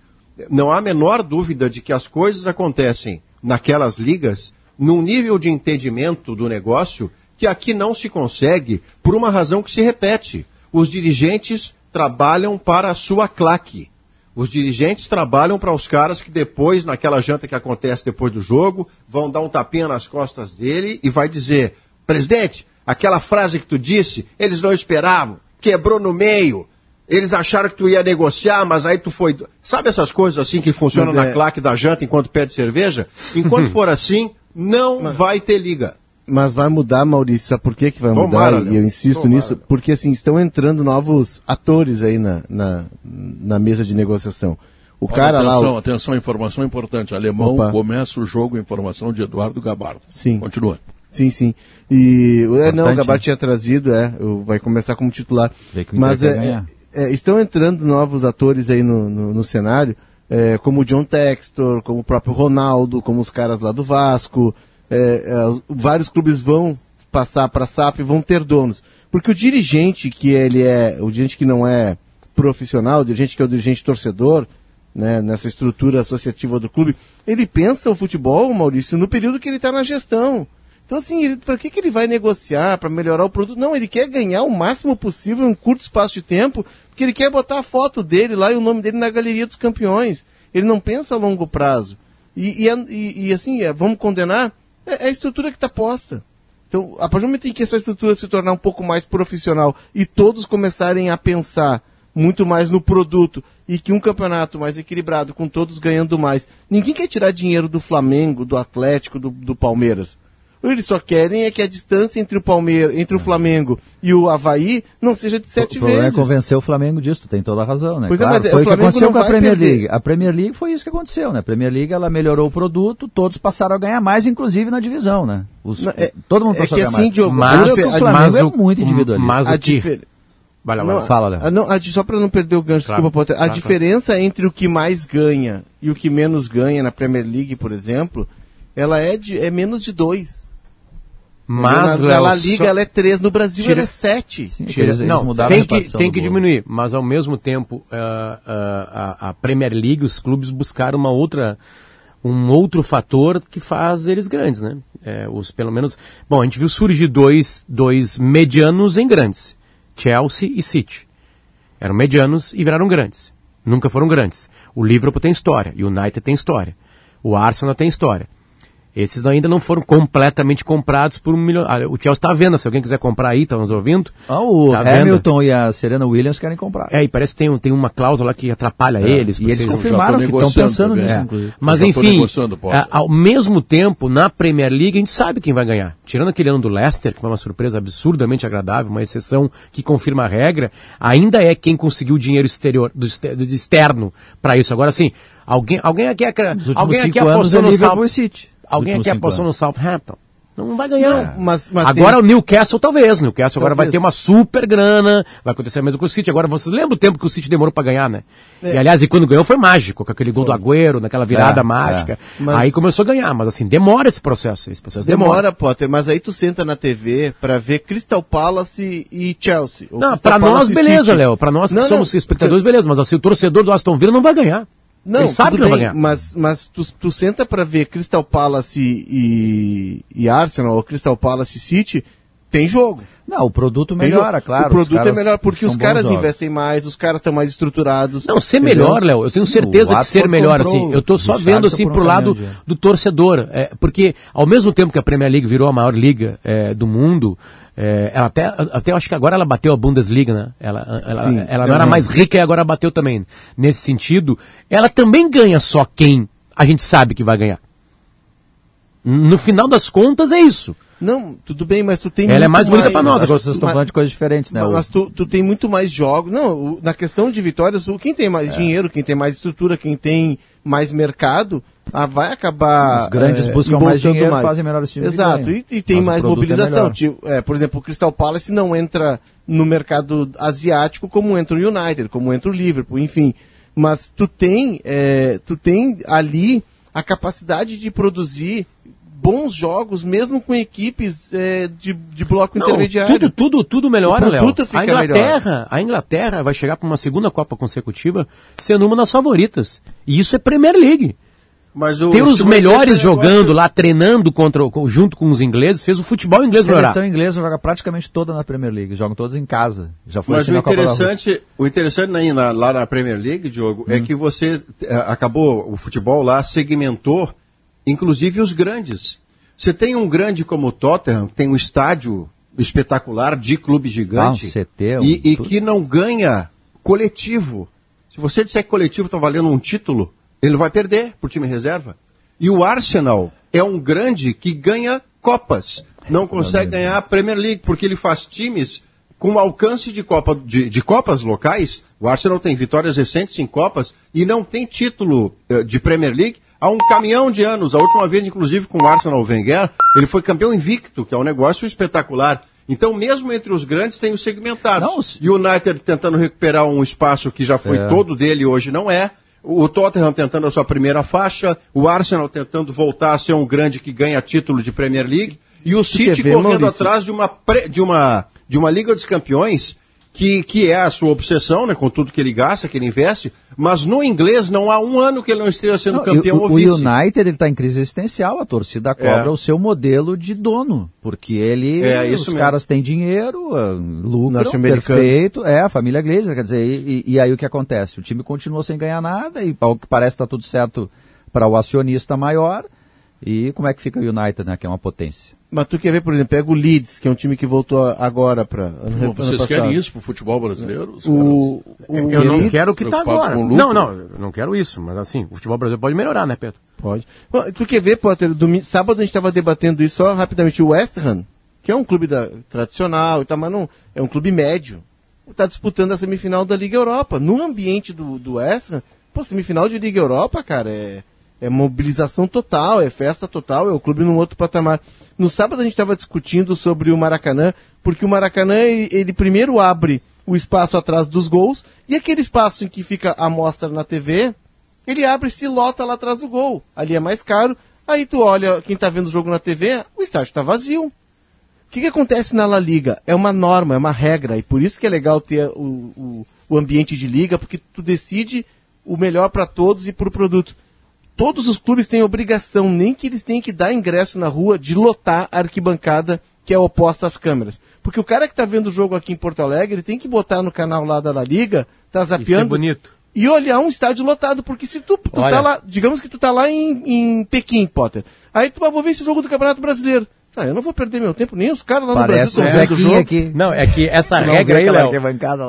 não há a menor dúvida de que as coisas acontecem naquelas ligas num nível de entendimento do negócio que aqui não se consegue por uma razão que se repete. Os dirigentes trabalham para a sua claque. Os dirigentes trabalham para os caras que depois, naquela janta que acontece depois do jogo, vão dar um tapinha nas costas dele e vai dizer: presidente, aquela frase que tu disse, eles não esperavam, quebrou no meio, eles acharam que tu ia negociar, mas aí tu foi. Sabe essas coisas assim que funcionam mas, na é... claque da janta enquanto pede cerveja? Enquanto for assim, não mas... vai ter liga. Mas vai mudar, Maurício. Sabe por que, que vai Tomara, mudar? E eu insisto Tomara. nisso, porque assim, estão entrando novos atores aí na, na, na mesa de negociação. O Olha, cara atenção, lá. O... Atenção, informação importante. Alemão Opa. começa o jogo, informação de Eduardo Gabardo. Sim. Continua. Sim, sim. E é, não, o Gabardo tinha trazido, é, vai começar como titular. Mas é, é, estão entrando novos atores aí no, no, no cenário, é, como o John Textor, como o próprio Ronaldo, como os caras lá do Vasco. É, é vários clubes vão passar para a SAF e vão ter donos. Porque o dirigente que ele é, o dirigente que não é profissional, o dirigente que é o dirigente torcedor, né, nessa estrutura associativa do clube, ele pensa o futebol, Maurício, no período que ele está na gestão. Então, assim, para que, que ele vai negociar para melhorar o produto? Não, ele quer ganhar o máximo possível em um curto espaço de tempo, porque ele quer botar a foto dele lá e o nome dele na galeria dos campeões. Ele não pensa a longo prazo. E, e, e, e assim, é, vamos condenar? É, é, a estrutura que está posta. Então, a partir do momento em que essa estrutura se tornar um pouco mais profissional e todos começarem a pensar muito mais no produto e que um campeonato mais equilibrado, com todos ganhando mais. Ninguém quer tirar dinheiro do Flamengo, do Atlético, do, do Palmeiras. Eles só querem é que a distância entre o Palmeiras, entre o Flamengo e o Havaí não seja de sete o, vezes. O é convencer o Flamengo disso, tu tem toda a razão, né? Pois é, claro, é, mas foi o que aconteceu com a Premier perder. League. A Premier League foi isso que aconteceu, né? A Premier League ela melhorou o produto, todos passaram a ganhar mais, inclusive na divisão, né? Os, não, é, todo mundo é passou é que a ganhar assim, Diogo, mas, o Flamengo mas é muito individualista. Mas o que... Vai lá, não, Fala, Léo. Não, só para não perder o gancho, claro, desculpa, Potter. A claro, diferença claro. entre o que mais ganha e o que menos ganha na Premier League, por exemplo, ela é, de, é menos de dois. Mas, na, na Liga só... ela é 3, no Brasil Tira... ela é 7. Tira... Não, tem que, tem que diminuir, mas ao mesmo tempo uh, uh, a, a, Premier League, os clubes buscaram uma outra, um outro fator que faz eles grandes, né? É, os, pelo menos, bom, a gente viu surgir dois, dois medianos em grandes, Chelsea e City. Eram medianos e viraram grandes. Nunca foram grandes. O Liverpool tem história, e o United tem história. O Arsenal tem história. Esses ainda não foram completamente comprados por um milhão. Ah, o Chelsea está à venda, se alguém quiser comprar aí, está nos ouvindo. Ah, o tá Hamilton e a Serena Williams querem comprar. É, e parece que tem, tem uma cláusula que atrapalha é. eles. E eles confirmaram que estão pensando nisso, é. Mas enfim, é, ao mesmo tempo, na Premier League, a gente sabe quem vai ganhar. Tirando aquele ano do Leicester, que foi uma surpresa absurdamente agradável, uma exceção que confirma a regra, ainda é quem conseguiu o dinheiro exterior, do, do externo para isso. Agora sim, alguém, alguém aqui, alguém aqui apostou no Salvo City. Alguém aqui apostou no Southampton? Não vai ganhar. Não, mas, mas agora tem... o Newcastle talvez. Newcastle talvez. agora vai ter uma super grana. Vai acontecer a mesma com o City. Agora vocês lembram o tempo que o City demorou para ganhar, né? É. E aliás, e quando ganhou foi mágico, com aquele gol do Agüero, naquela virada é, mágica. É. Mas... Aí começou a ganhar, mas assim, demora esse processo. Esse processo demora, demora Potter, mas aí tu senta na TV para ver Crystal Palace e Chelsea. Não, para nós beleza, Léo. Para nós que não, somos não, espectadores, beleza, mas assim, o torcedor do Aston Villa não vai ganhar. Não, Ele sabe que não vai ganhar. Mas, mas tu, tu senta para ver Crystal Palace e, e Arsenal, ou Crystal Palace e City, tem jogo. Não, o produto melhora, claro. O produto é melhor porque os caras investem mais, os caras estão mais estruturados. Não, ser entendeu? melhor, Léo, eu tenho certeza que ser melhor, assim, eu tô só vendo assim pro lado do torcedor, é, porque ao mesmo tempo que a Premier League virou a maior liga é, do mundo, é, ela até, até acho que agora ela bateu a Bundesliga, né? Ela, ela, Sim, ela não era mais rica e agora bateu também. Nesse sentido, ela também ganha só quem a gente sabe que vai ganhar. No final das contas é isso. Não, tudo bem, mas tu tem Ela é mais bonita para nós, agora vocês estão falando de coisas diferentes, né? Mas tu, tu tem muito mais jogos. Não, o, na questão de vitórias, o, quem tem mais é. dinheiro, quem tem mais estrutura, quem tem mais mercado, ah, vai acabar. Os grandes é, buscam mais dinheiro, mais. fazem melhores times. Exato, e, e, tem Mas mais é mobilização. É tipo, é, por exemplo, o Crystal Palace não entra no mercado asiático como entra o United, como entra o Liverpool, enfim. Mas tu tem, é, tu tem ali a capacidade de produzir bons jogos, mesmo com equipes é, de, de bloco Não, intermediário. Tudo, tudo, tudo melhora, Léo. A Inglaterra, melhor. a Inglaterra vai chegar para uma segunda Copa consecutiva sendo uma das favoritas. E isso é Premier League. Mas o, Ter os melhores jogando negócio... lá, treinando contra, junto com os ingleses, fez o futebol inglês melhorar. A seleção inglesa joga praticamente toda na Premier League, jogam todos em casa. Já foi Mas assim o interessante, o interessante na, lá na Premier League, Diogo, é hum. é que você é, acabou, o futebol lá segmentou, inclusive os grandes. Você tem um grande como o Tottenham, que tem um estádio espetacular de clube gigante ah, um CT, um... E, e que não ganha coletivo. Se você disser que coletivo está valendo um título, ele vai perder por time reserva. E o Arsenal é um grande que ganha Copas. Não consegue ganhar a Premier League, porque ele faz times com alcance de, Copa, de, de, Copas locais. O Arsenal tem vitórias recentes em Copas e não tem título uh, de Premier League há um caminhão de anos. A última vez, inclusive, com o Arsenal Wenger, ele foi campeão invicto, que é um negócio espetacular. Então, mesmo entre os grandes, tem os segmentados. E o United tentando recuperar um espaço que já foi é. todo dele hoje não é o Tottenham tentando a sua primeira faixa, o Arsenal tentando voltar a ser um grande que ganha título de Premier League, e o City correndo Maurício? atrás de uma, pre, de, uma, de uma Liga dos Campeões que, que é a sua obsessão, né, com tudo que ele gasta, que ele investe, mas no inglês não há um ano que ele não esteja sendo não, campeão o, ou vice. O United está em crise existencial, a torcida cobra é. o seu modelo de dono, porque ele, é, os mesmo. caras têm dinheiro, ah, lucram, perfeito, é, a família Glazer, quer dizer, e, e, aí o que acontece? O time continua sem ganhar nada e ao que parece está tudo certo para o acionista maior, e como é que fica o United, né, que é uma potência? Mas tu quer ver, por exemplo, pega o Leeds, que é um time que voltou agora para. Vocês querem isso pro futebol brasileiro? O, o, eu não quero o que está agora. Não, não, eu não quero isso, mas assim, o futebol brasileiro pode melhorar, né, Pedro? Pode. Bom, tu quer ver, Potter, domingo, sábado a gente estava debatendo isso só rapidamente. O West Ham, que é um clube da, tradicional e tal, mas não, é um clube médio, está disputando a semifinal da Liga Europa. No ambiente do, do West Ham, pô, semifinal de Liga Europa, cara, é, é mobilização total, é festa total, é o clube num outro patamar. No sábado a gente estava discutindo sobre o Maracanã, porque o Maracanã ele, ele, primeiro abre o espaço atrás dos gols e aquele espaço em que fica a mostra na TV, ele abre e se lota lá atrás do gol. Ali é mais caro. Aí tu olha quem está vendo o jogo na TV, o estádio está vazio. O que, que acontece na La Liga? É uma norma, é uma regra, e por isso que é legal ter o, o, o ambiente de liga, porque tu decide o melhor para todos e para o produto todos os clubes têm obrigação, nem que eles tenham que dar ingresso na rua, de lotar a arquibancada que é oposta às câmeras. Porque o cara que está vendo o jogo aqui em Porto Alegre, ele tem que botar no canal lá da La Liga, tá zapeando. Isso é bonito. E olhar um estádio lotado, porque se tu, tu tá lá, digamos que tu tá lá em, em Pequim, Potter. Aí tu vai ver esse jogo do Campeonato Brasileiro. Ah, eu não vou perder meu tempo, nem os caras lá Parece no Brasil estão vendo o jogo. Aqui. Não, é que essa não regra aí, Léo,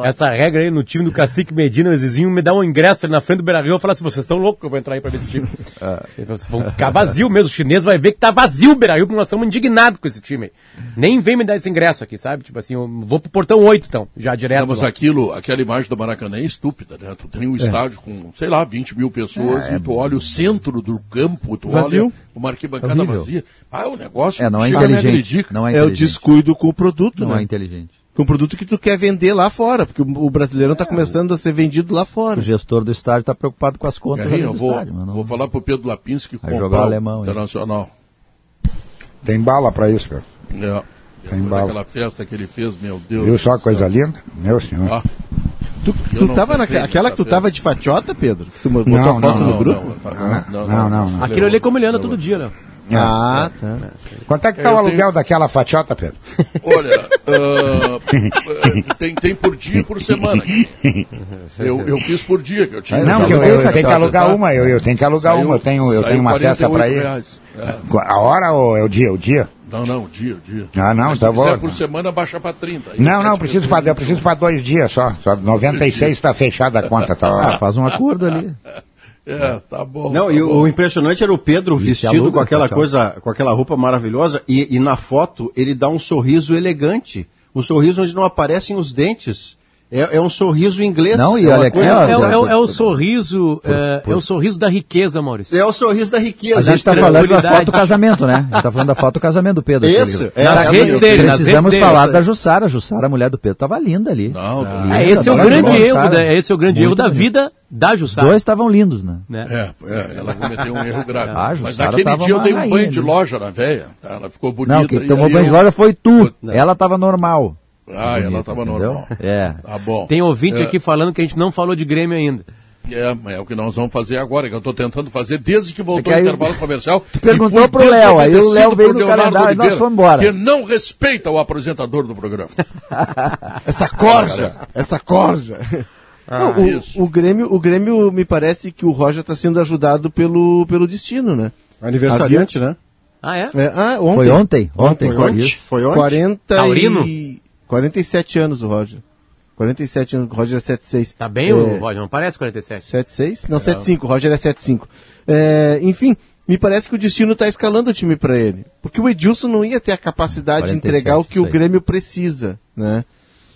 essa regra aí no time do Cacique Medina, o Zizinho me dá um ingresso ali na frente do Beira-Rio, eu falo assim, vocês estão loucos que eu vou entrar aí pra ver esse time. ah. Vão ficar vazio mesmo, o chinês vai ver que tá vazio o Beira-Rio, porque nós estamos indignados com esse time aí. Nem vem me dar esse ingresso aqui, sabe? Tipo assim, eu vou pro portão 8 então, já direto. Não, mas lá. aquilo, aquela imagem do Maracanã é estúpida, né? Tu tem um é. estádio com, sei lá, 20 mil pessoas é, e tu olha o centro do campo, tu vazio. olha uma arquibancada vazia. Ah, o negócio é, não é inteligente. Não é, é o descuido com o produto, não né? é inteligente. Com o produto que tu quer vender lá fora, porque o brasileiro está é, começando a ser vendido lá fora. O gestor do estádio está preocupado com as contas do vou, estádio. Não... Vou falar para o Pedro Lapinski que jogar o alemão, internacional. Tem bala para isso, cara. É. Tem bala. Aquela festa que ele fez, meu Deus. Viu só coisa linda? Meu senhor. Ah. Tu, tu tava naquela aquela que tu tava de fatiota, Pedro? Tu botou não, a foto não, no grupo? Não, não, não. Aquilo ali é como ele anda todo dia, né? Ah, tá. Quanto é que tá o aluguel tenho... daquela fatiota, Pedro? Olha, uh, tem, tem por dia e por semana. Eu, eu fiz por dia que eu tinha. Não, que eu, eu, eu tenho que alugar tá? uma, eu, eu tenho que alugar saiu, uma, eu tenho, eu tenho uma festa para ir. É. A hora ou é o dia? O dia? Não, não, dia, dia. Ah, não, Mas tá bom. por semana baixa para 30. Não, não, preciso para eu preciso para dois dias só. Só 96 está fechada a conta, tá? Ah, faz um acordo ali. É, tá bom. Não, tá e bom. o impressionante era o Pedro vestido com aquela coisa, com aquela roupa maravilhosa e, e na foto ele dá um sorriso elegante, um sorriso onde não aparecem os dentes. É, é, um sorriso inglês. Não, e é olha aqui, é, é, é, o sorriso, é, é, o sorriso da riqueza, Maurício. É o sorriso da riqueza. A gente está falando da foto do casamento, né? A gente está falando da foto do casamento do Pedro. Isso. É, nas redes dele, Precisamos redes falar dele. da Jussara. A Jussara, a mulher do Pedro, estava linda ali. Não, ah, esse é o grande erro, da, esse é o grande erro da vida da Jussara. Dois estavam lindos, né? né? É, é, ela cometeu um erro grave. Ah, Mas naquele dia eu dei um banho de loja na véia. Ela ficou bonita. Não, quem tomou banho de loja foi tu. Ela estava normal. Ah, bonita, ela estava normal. É. Tá bom. Tem ouvinte é. aqui falando que a gente não falou de Grêmio ainda. É, é o que nós vamos fazer agora, que eu estou tentando fazer desde que voltou é que o intervalo comercial. Tu perguntou pro Léo, aí o Léo veio no calendário e nós fomos embora. Que não respeita o apresentador do programa. essa corja, essa corja. Ah, não, o, o, Grêmio, o Grêmio me parece que o Roger está sendo ajudado pelo, pelo destino, né? Aniversariante, Havia... né? Ah, é? é ah, ontem. Foi ontem? Ontem, foi ontem. Foi ontem. 40 Taurino? E... 47 anos o Roger. 47 anos, o Roger é 76. Tá bem é... o Roger, não parece 47? 76? Não, é. 75, o Roger é 75. É, enfim, me parece que o destino está escalando o time para ele. Porque o Edilson não ia ter a capacidade 47, de entregar o que o Grêmio precisa, né?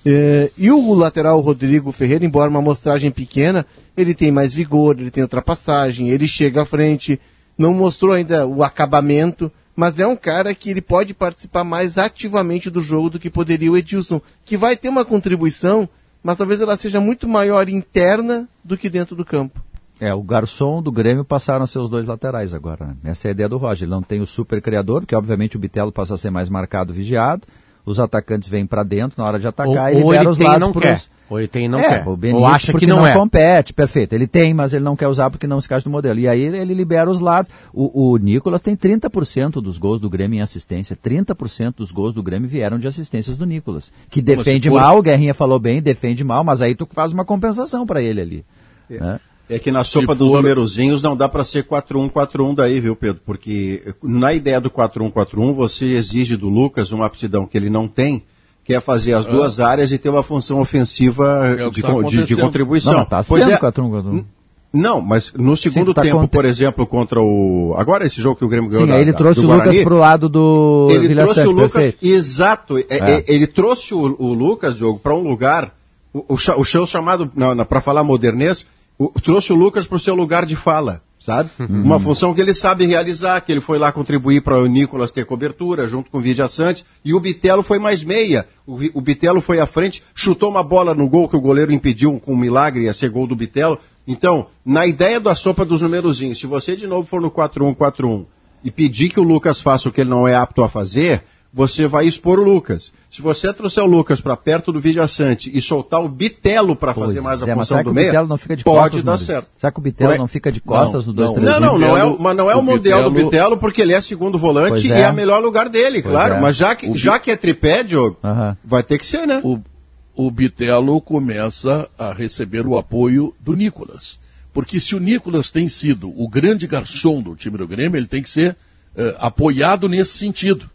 É, e o lateral Rodrigo Ferreira, embora uma amostragem pequena, ele tem mais vigor, ele tem ultrapassagem, ele chega à frente, não mostrou ainda o acabamento, mas é um cara que ele pode participar mais ativamente do jogo do que poderia o Edilson, que vai ter uma contribuição, mas talvez ela seja muito maior interna do que dentro do campo. É, o garçom do Grêmio passaram a ser os dois laterais agora. Né? Essa é a ideia do Roger. Ele não tem o super criador, porque obviamente o Bitelo passa a ser mais marcado, vigiado. Os atacantes vêm para dentro na hora de atacar ou, e libera os lados não quer. Ou ele tem e não é, quer. O Benítez, ou acha que não, não é. compete, perfeito. Ele tem, mas ele não quer usar porque não se encaixa no modelo. E aí ele libera os lados. O, o Nicolas tem 30% dos gols do Grêmio em assistência. 30% dos gols do Grêmio vieram de assistências do Nicolas. Que defende mal, o Guerrinha falou bem, defende mal, mas aí tu faz uma compensação para ele ali. É. Né? É que na sopa dos numerozinhos não dá para ser 4-1-4-1 daí, viu, Pedro? Porque na ideia do 4-1-4-1 você exige do Lucas uma aptidão que ele não tem, que é fazer as duas ah. áreas e ter uma função ofensiva é de, tá de, de, contribuição. Não, tá pois é, 4-1-4-1. Não, mas no segundo Sim, tá tempo, por exemplo, contra o. Agora esse jogo que o Grêmio ganhou. Sim, da, ele trouxe o Lucas pro lado do. Ele Vila trouxe o Lucas. Perfeito. Exato. É. É, ele trouxe o, o Lucas, Diogo, para um lugar. O, o, o show chamado, para falar modernês, o, trouxe o Lucas para o seu lugar de fala, sabe? Uhum. Uma função que ele sabe realizar, que ele foi lá contribuir para o Nicolas ter cobertura, junto com o Vidia Santos, e o Bitelo foi mais meia. O, o Bitelo foi à frente, chutou uma bola no gol que o goleiro impediu com um milagre, ia ser gol do Bitelo. Então, na ideia da sopa dos numerozinhos, se você de novo for no 4-1-4-1 e pedir que o Lucas faça o que ele não é apto a fazer, você vai expor o Lucas. Se você trouxer o Lucas para perto do Vidiaçante e soltar o Bitelo para fazer mais a é, função do meio, Bitelo não fica de pode dar certo. Será que o Bitelo não fica de costas não, no 2 Não, não, não, é, mas não é o, o Mundial Bitelo... do Bitelo porque ele é segundo volante é. e é o melhor lugar dele, pois claro. É. Mas já que, já que é tripé, Diogo, uh -huh. vai ter que ser, né? O, o Bitelo começa a receber o apoio do Nicolas. Porque se o Nicolas tem sido o grande garçom do time do Grêmio, ele tem que ser uh, apoiado nesse sentido.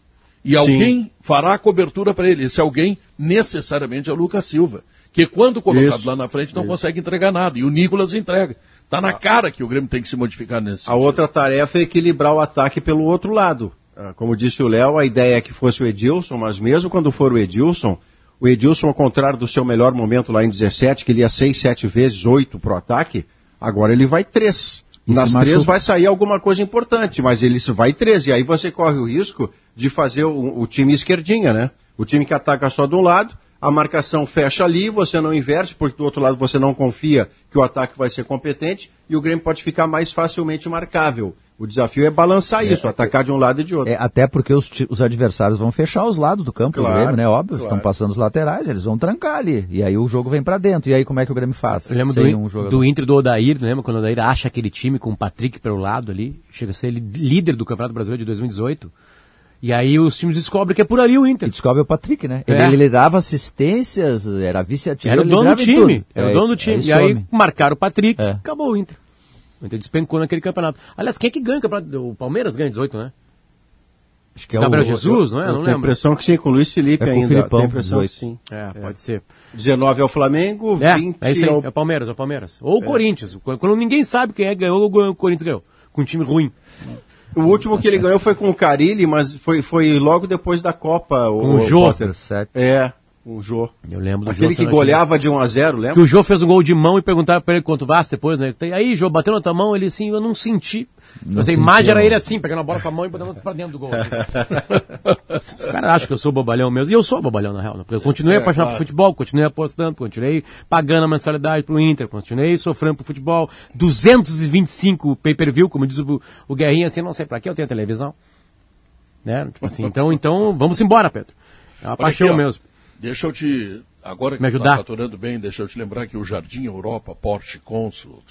E Sim. alguém fará a cobertura para ele. Esse alguém necessariamente é o Lucas Silva, que quando colocado Isso. lá na frente não Isso. consegue entregar nada. E o Nicolas entrega. Está na cara que o Grêmio tem que se modificar nesse A sentido. outra tarefa é equilibrar o ataque pelo outro lado. Ah, como disse o Léo, a ideia é que fosse o Edilson, mas mesmo quando for o Edilson, o Edilson, ao contrário do seu melhor momento lá em 17, que ele ia seis, sete vezes, oito pro ataque, agora ele vai três. Nas três vai sair alguma coisa importante, mas ele vai três. E aí você corre o risco de fazer o, o, time esquerdinha, né? O time que ataca só de um lado, a marcação fecha ali, você não inverte, porque do outro lado você não confia que o ataque vai ser competente e o Grêmio pode ficar mais facilmente marcável. O desafio é balançar é, isso, é, atacar de um lado e de outro. É, até porque os, os, adversários vão fechar os lados do campo claro, do Grêmio, né? Óbvio, claro. estão passando os laterais, eles vão trancar ali. E aí o jogo vem para dentro. E aí como é que o Grêmio faz? Eu lembro do, um do Inter do Odair, lembra quando o Odair acha aquele time com o Patrick pelo lado ali, chega a ser líder do Campeonato Brasileiro de 2018. E aí os times descobrem que é por ali o Inter. E descobre o Patrick, né? Ele, é. ele dava assistências, era vice-artilheiro. Era o dono do time. Era o é, dono do time. e aí marcaram o Patrick, é. acabou o Inter. O Inter despencou naquele campeonato. Aliás, quem é que ganha o campeonato? O Palmeiras ganha 18, né? Acho que é Gabriel o, Jesus, não é? Eu não lembro. a impressão que sim, com o Luiz Felipe é ainda. Com o Filipão, tem impressão que sim. É, pode ser. 19 é o Flamengo, é, 20 é, isso aí, é o... é o Palmeiras, é o Palmeiras. Ou o é. Corinthians. Quando ninguém sabe quem é ganhou, o Corinthians ganhou. Com um time ruim. O último que ele ganhou foi com o Carilli, mas foi, foi logo depois da Copa. Com o, o Jô. É, o Jô. Eu lembro do Aquele Jô, que goleava de 1 a 0 lembra? Que o Jô fez um gol de mão e perguntaram para ele quanto vasto depois, né? E aí, Jô, bateu na tua mão, ele assim, eu não senti. Mas a imagem era ele assim, pegando a bola com a mão e botando pra dentro do gol. Assim. Os caras acham que eu sou bobalhão mesmo. E eu sou bobalhão, na real. Né? Porque eu continuei é, apaixonado claro. por futebol, continuei apostando, continuei pagando a mensalidade pro Inter, continuei sofrendo pro futebol. 225 pay-per-view, como diz o, o Guerrinha, assim, não sei pra que eu tenho televisão. Né? Tipo assim, então, então vamos embora, Pedro. É uma paixão aqui, mesmo. Deixa eu te. Agora que está faturando bem, deixa eu te lembrar que o Jardim Europa Porsche Consul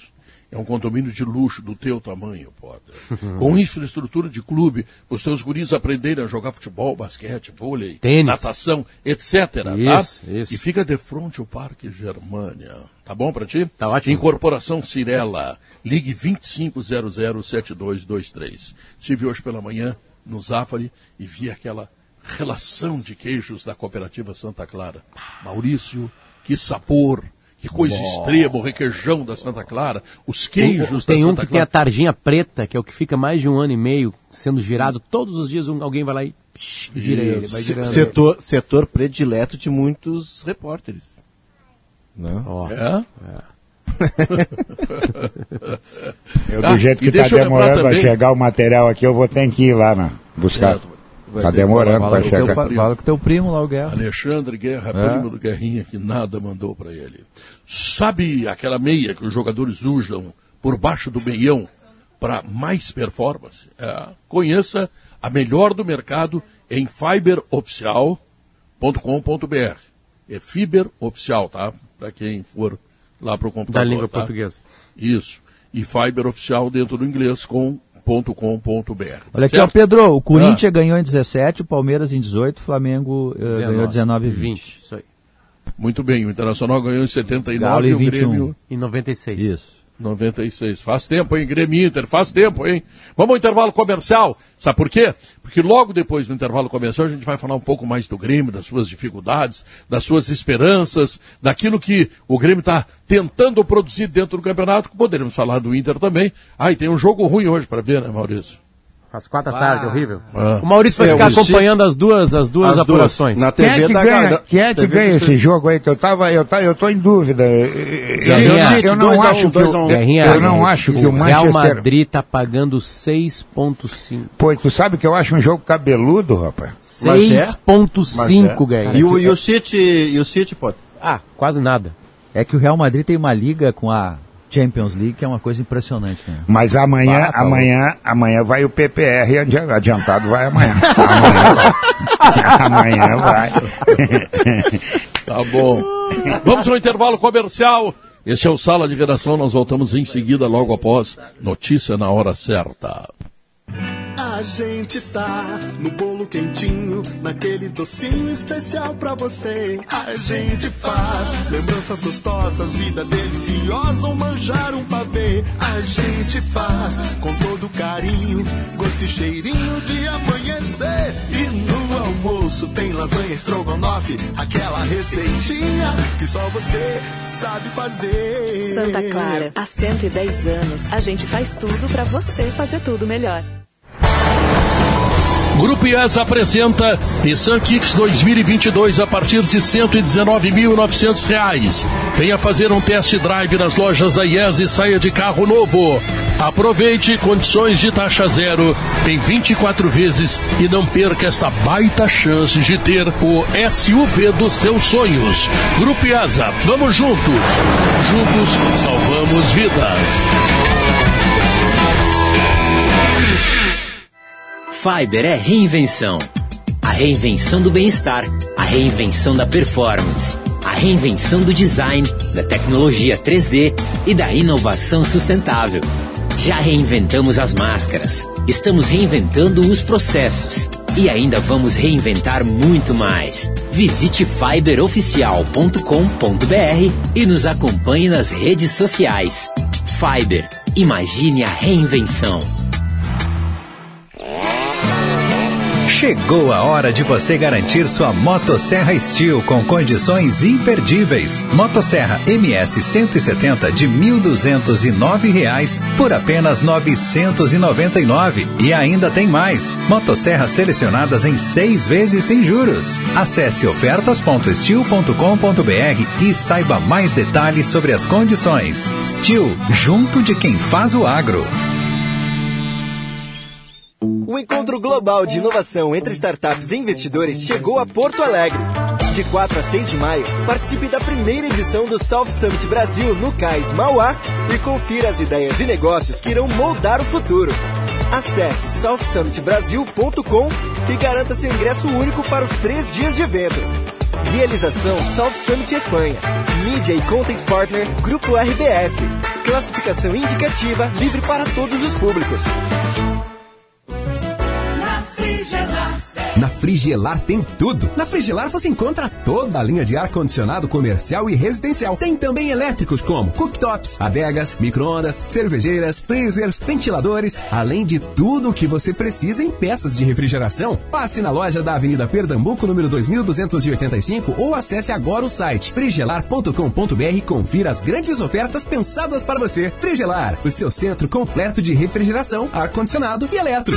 é um condomínio de luxo do teu tamanho, Potter. Com infraestrutura de clube, os teus guris aprenderem a jogar futebol, basquete, vôlei, Tênis. natação, etc. Tá? Isso, tá? isso. E fica de frente ao Parque Germânia. Tá bom para ti? Tá ótimo. Incorporação Cirela. Ligue 25007223. Estive hoje pela manhã no Zafari e vi aquela relação de queijos da cooperativa Santa Clara. Maurício, que sabor! Que coisa Bom. extrema, o requeijão da Santa Clara, os queijos tem, da um Santa que tem a tarjinha preta, que é o que fica mais de um ano e meio sendo girado. Todos os dias um, alguém vai lá e psh, gira ele, vai girando. Setor, setor predileto de muitos repórteres. Não? Oh. É? é. eu, do ah, jeito que está demorando a chegar o material aqui, eu vou ter que ir lá na, buscar. É, Está demorando para chegar. Fala com teu primo lá, o Guerra. Alexandre Guerra, é. primo do Guerrinha, que nada mandou para ele. Sabe aquela meia que os jogadores usam por baixo do meião para mais performance? É. Conheça a melhor do mercado em fiber oficial fiberoficial.com.br. É Fiber Oficial, tá? Para quem for lá para o computador. Da língua tá? portuguesa. Isso. E Fiber Oficial dentro do inglês com .com.br. Olha aqui, ó, Pedro, o Corinthians ah. ganhou em 17, o Palmeiras em 18, o Flamengo uh, ganhou 19 e 20. 20. Isso aí. Muito bem, o Internacional ganhou em 79 Galo e o 21. Grêmio em 96. Isso. 96. Faz tempo, hein, Grêmio Inter, faz tempo, hein? Vamos ao intervalo comercial. Sabe por quê? Porque logo depois do intervalo comercial a gente vai falar um pouco mais do Grêmio, das suas dificuldades, das suas esperanças, daquilo que o Grêmio está tentando produzir dentro do campeonato. Poderemos falar do Inter também. Ah, e tem um jogo ruim hoje para ver, né, Maurício? Às quatro da tarde, horrível. Ah. O Maurício vai é, ficar acompanhando as duas, as duas as apurações. Duas. Na TV quem é que da ganha, quem é que ganha esse jogo aí? Que eu tava, eu, tá, eu tô em dúvida. eu, eu, não acho um, que o, um. eu não acho que o Manchester... Real Madrid tá pagando 6.5. Pô, tu sabe que eu acho um jogo cabeludo, rapaz? 6.5, é? é. E o, e o City, e o City, pode? Ah, quase nada. É que o Real Madrid tem uma liga com a Champions League, que é uma coisa impressionante. Né? Mas amanhã, Bata, amanhã, amanhã vai o PPR adiantado, vai amanhã. amanhã vai. tá bom. Vamos ao intervalo comercial. Esse é o Sala de Redação, nós voltamos em seguida, logo após Notícia na Hora Certa. A gente tá no bolo quentinho, naquele docinho especial pra você. A gente faz lembranças gostosas, vida deliciosa, ou manjar um pavê. A gente faz com todo carinho, gosto e cheirinho de amanhecer. E no almoço tem lasanha estrogonofe, aquela receitinha que só você sabe fazer. Santa Clara, há 110 anos, a gente faz tudo para você fazer tudo melhor. Grupo IES apresenta Nissan Kicks 2022 a partir de R$ 119.900. Venha fazer um test drive nas lojas da IES e saia de carro novo. Aproveite condições de taxa zero em 24 vezes e não perca esta baita chance de ter o SUV dos seus sonhos. Grupo IESA, vamos juntos. Juntos salvamos vidas. Fiber é reinvenção. A reinvenção do bem-estar, a reinvenção da performance, a reinvenção do design, da tecnologia 3D e da inovação sustentável. Já reinventamos as máscaras, estamos reinventando os processos e ainda vamos reinventar muito mais. Visite fiberoficial.com.br e nos acompanhe nas redes sociais. Fiber, imagine a reinvenção. Chegou a hora de você garantir sua Motosserra Steel com condições imperdíveis. Motosserra MS 170 de 1.209 reais por apenas R$ 999. E ainda tem mais. Motosserras selecionadas em seis vezes sem juros. Acesse ofertas.steel.com.br e saiba mais detalhes sobre as condições. Steel, junto de quem faz o agro. O encontro global de inovação entre startups e investidores chegou a Porto Alegre. De 4 a 6 de maio, participe da primeira edição do South Summit Brasil no Cais Mauá e confira as ideias e negócios que irão moldar o futuro. Acesse southsummitbrasil.com e garanta seu ingresso único para os três dias de evento. Realização South Summit Espanha. Mídia e Content Partner Grupo RBS. Classificação indicativa livre para todos os públicos. Na Frigelar tem tudo. Na Frigelar você encontra toda a linha de ar-condicionado comercial e residencial. Tem também elétricos como cooktops, adegas, microondas, cervejeiras, freezers, ventiladores, além de tudo o que você precisa em peças de refrigeração. Passe na loja da Avenida Pernambuco, número 2285 ou acesse agora o site frigelar.com.br e confira as grandes ofertas pensadas para você. Frigelar, o seu centro completo de refrigeração, ar-condicionado e eletro.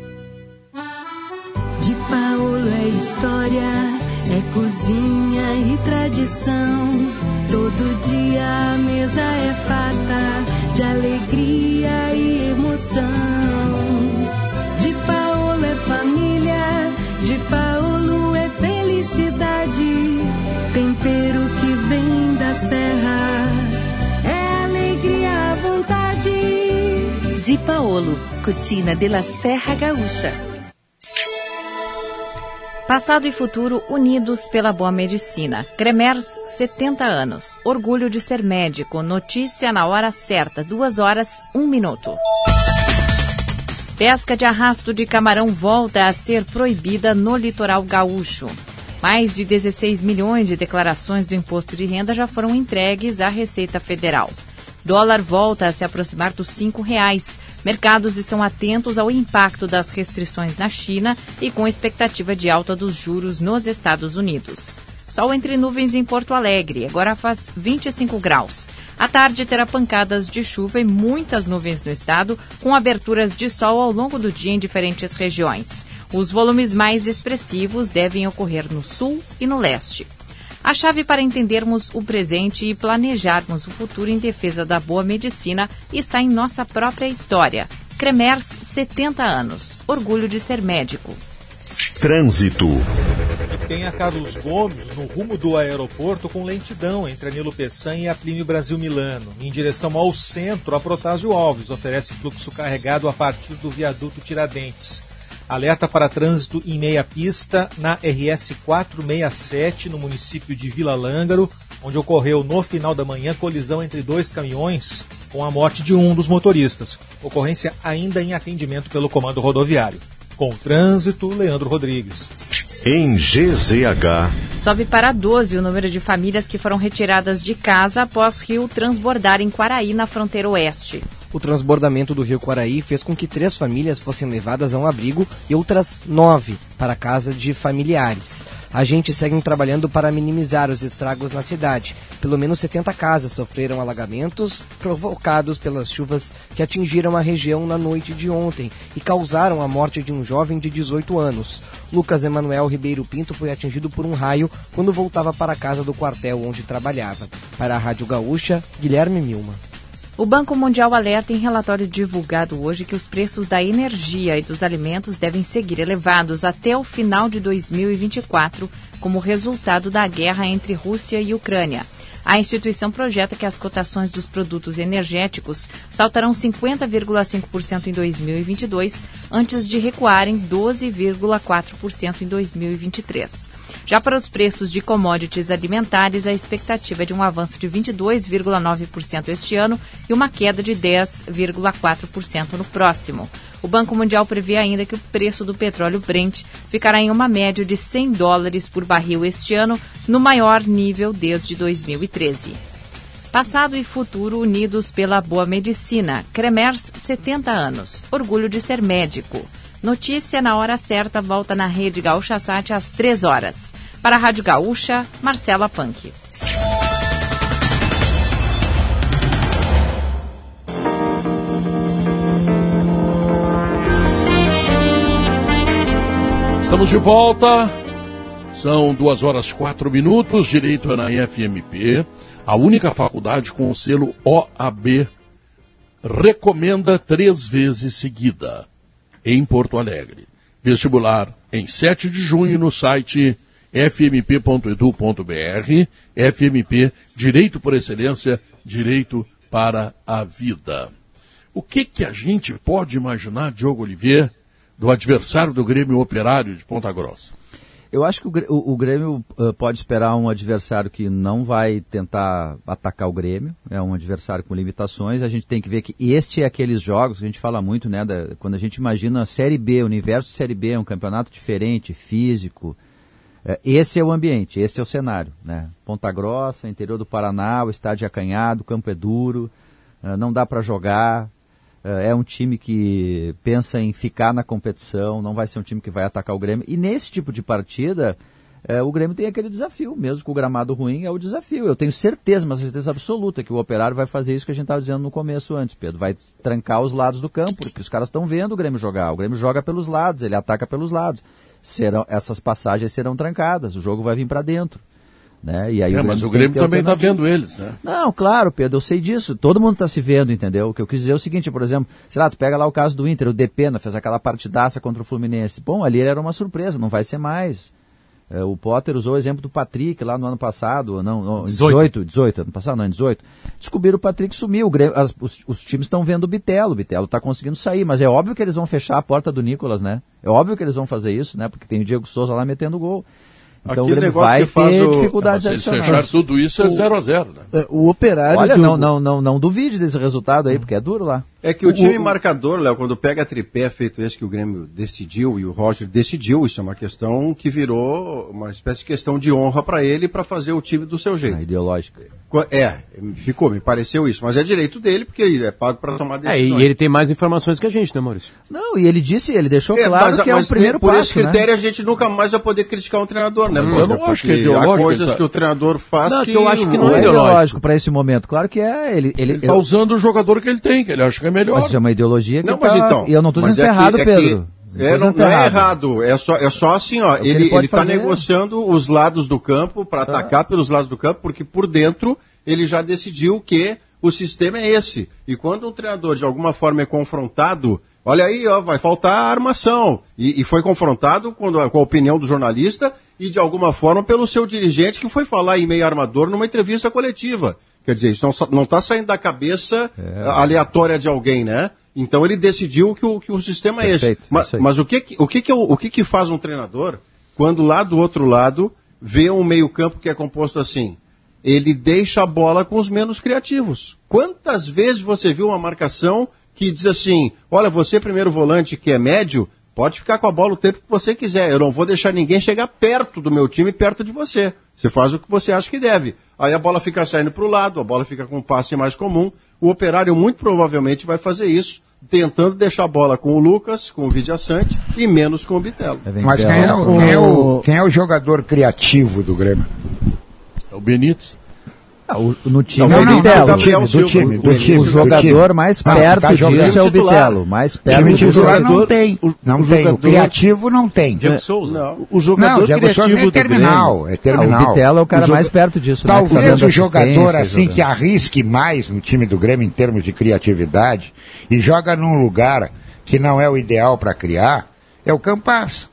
Paulo é história É cozinha e tradição. Todo dia a mesa é farta de alegria e emoção. De Paolo é família, de Paolo é felicidade. Tempero que vem da serra. É alegria à vontade. De Paolo, Cutina de la Serra Gaúcha. Passado e futuro unidos pela boa medicina. Cremers, 70 anos. Orgulho de ser médico. Notícia na hora certa. Duas horas, um minuto. Pesca de arrasto de camarão volta a ser proibida no litoral gaúcho. Mais de 16 milhões de declarações do imposto de renda já foram entregues à Receita Federal. Dólar volta a se aproximar dos cinco reais. Mercados estão atentos ao impacto das restrições na China e com expectativa de alta dos juros nos Estados Unidos. Sol entre nuvens em Porto Alegre, agora faz 25 graus. À tarde terá pancadas de chuva e muitas nuvens no estado, com aberturas de sol ao longo do dia em diferentes regiões. Os volumes mais expressivos devem ocorrer no sul e no leste. A chave para entendermos o presente e planejarmos o futuro em defesa da boa medicina está em nossa própria história. Cremers, 70 anos. Orgulho de ser médico. Trânsito. Tem a Carlos Gomes no rumo do aeroporto com lentidão entre a Nilo Peçanha e a Plínio Brasil Milano. Em direção ao centro, a Protásio Alves oferece fluxo carregado a partir do viaduto Tiradentes. Alerta para trânsito em meia pista na RS 467, no município de Vila Lângaro, onde ocorreu no final da manhã colisão entre dois caminhões com a morte de um dos motoristas. Ocorrência ainda em atendimento pelo comando rodoviário. Com o trânsito, Leandro Rodrigues. Em GZH. Sobe para 12 o número de famílias que foram retiradas de casa após rio transbordar em Quaraí, na fronteira oeste. O transbordamento do rio Quaraí fez com que três famílias fossem levadas a um abrigo e outras nove para a casa de familiares. Agentes seguem trabalhando para minimizar os estragos na cidade. Pelo menos 70 casas sofreram alagamentos provocados pelas chuvas que atingiram a região na noite de ontem e causaram a morte de um jovem de 18 anos. Lucas Emanuel Ribeiro Pinto foi atingido por um raio quando voltava para a casa do quartel onde trabalhava. Para a Rádio Gaúcha, Guilherme Milma. O Banco Mundial alerta em relatório divulgado hoje que os preços da energia e dos alimentos devem seguir elevados até o final de 2024, como resultado da guerra entre Rússia e Ucrânia. A instituição projeta que as cotações dos produtos energéticos saltarão 50,5% em 2022, antes de recuarem 12,4% em 2023. Já para os preços de commodities alimentares, a expectativa é de um avanço de 22,9% este ano e uma queda de 10,4% no próximo. O Banco Mundial prevê ainda que o preço do petróleo Brent ficará em uma média de 100 dólares por barril este ano, no maior nível desde 2013. Passado e futuro unidos pela boa medicina. Cremers, 70 anos. Orgulho de ser médico. Notícia na hora certa volta na Rede Gaúcha Sat às 3 horas. Para a Rádio Gaúcha, Marcela Punk. Estamos de volta. São duas horas quatro minutos. Direito é na IFMP. A única faculdade com o selo OAB recomenda três vezes seguida em Porto Alegre. Vestibular em 7 de junho no site fmp.edu.br, FMP, Direito por Excelência, Direito para a Vida. O que, que a gente pode imaginar, Diogo Oliveira, do adversário do Grêmio Operário de Ponta Grossa? Eu acho que o, o, Grêmio uh, pode esperar um adversário que não vai tentar atacar o Grêmio, é um adversário com limitações. A gente tem que ver que este é aqueles jogos que a gente fala muito, né? Da, quando a gente imagina a Série B, o universo de Série B é um campeonato diferente, físico, é, esse é o ambiente, esse é o cenário. Né? Ponta Grossa, interior do Paraná, o estádio é acanhado, o campo é duro, é, não dá para jogar. É, é um time que pensa em ficar na competição, não vai ser um time que vai atacar o Grêmio. E nesse tipo de partida, o Grêmio tem aquele desafio, mesmo com o gramado ruim, é o desafio. Eu tenho certeza, mas certeza absoluta, que o operário vai fazer isso que a gente estava dizendo no começo antes, Pedro. Vai trancar os lados do campo, porque os caras estão vendo o Grêmio jogar. O Grêmio joga pelos lados, ele ataca pelos lados serão, essas passagens serão trancadas, o jogo vai vir para dentro. Né? E aí é, o mas o Grêmio também está vendo eles, né? Não, claro, Pedro, eu sei disso. Todo mundo está se vendo, entendeu? O que eu quis dizer é o seguinte, por exemplo, sei lá, tu pega lá o caso do Inter, o Depena fez aquela partidaça contra o Fluminense. Bom, ali era uma surpresa, não vai ser mais. É, o Potter usou o exemplo do Patrick lá no ano passado, não, não 18. 18, 18, ano passado, não, 18. Descobriram o Patrick sumiu, o Grêmio, as, os, os, times estão vendo o Bitelo, o Bitelo está conseguindo sair, mas é óbvio que eles vão fechar a porta do Nicolas, né? É óbvio que eles vão fazer isso, né? Porque tem o Diego Souza lá metendo gol. Então Aquele o Grêmio vai ter o... dificuldades Se adicionais. fechar tudo isso é 0 a 0 né? É, O operário. Olha, não, não, não, não duvide desse resultado aí, porque é duro lá. É que o time marcador, Léo, quando pega tripé feito esse que o Grêmio decidiu e o Roger decidiu, isso é uma questão que virou uma espécie de questão de honra para ele para fazer o time do seu jeito. É ideológica. É, ficou, me pareceu isso, mas é direito dele porque ele é pago para tomar É, decisões. e ele tem mais informações que a gente, né, Maurício? Não, e ele disse, ele deixou É, claro mas- que é mas o primeiro por passo, esse critério né? a gente nunca mais vai poder criticar um treinador, né? Mas eu não acho que é ideológico, Há coisas tá- que o treinador faz Não, que, que eu acho que Não não é é ideológico ideológico para esse momento. Claro que é. Ele, ele, Ele está usando o jogador que ele tem, que ele acha que é melhor. Mas isso é uma ideologia que Não, mas tá- então. E eu não estou mas dizendo que é que- errado, que- Pedro. É, não, não é errado, é só, é só assim, ó. que ele está negociando os lados do campo para atacar pelos lados do campo, porque por dentro ele já decidiu que o sistema é esse. E quando um treinador de alguma forma é confrontado, olha aí, ó, vai faltar armação. E, e foi confrontado quando, com a opinião do jornalista e de alguma forma pelo seu dirigente que foi falar em meio armador numa entrevista coletiva. Quer dizer, isso não está saindo da cabeça É. aleatória de alguém, né? Então ele decidiu que o, que o sistema é esse. Perfeito, Mas, mas o, que, o, que, que, é o, o que, que faz um treinador quando lá do outro lado vê um meio-campo que é composto assim? Ele deixa a bola com os menos criativos. Quantas vezes você viu uma marcação que diz assim: olha, você primeiro volante que é médio, pode ficar com a bola o tempo que você quiser. Eu não vou deixar ninguém chegar perto do meu time, perto de você. Você faz o que você acha que deve. Aí a bola fica saindo para o lado, a bola fica com um passe mais comum. O operário muito provavelmente vai fazer isso, tentando deixar a bola com o Lucas, com o Vidia Sante e menos com o Bitelo. Mas quem é, o, quem, é o, quem é o jogador criativo do Grêmio? É o Benítez. Ah, o- no time Não, é o não, Bitelo. não, do time, do time, do O- time, o do jogador time. mais perto tá jogando disso é o. Bitelo. Mais Time perto do titular não jogador. tem. Não o tem. O criativo não tem. Diego É. Souza. Não. O jogador não, criativo é do terminal, é terminal. Ah, o Bitelo é o cara mais perto disso, né? Talvez o jogador assim jogando. que arrisque mais no time do Grêmio em termos de criatividade e joga num lugar que não é o ideal para criar é o Campas.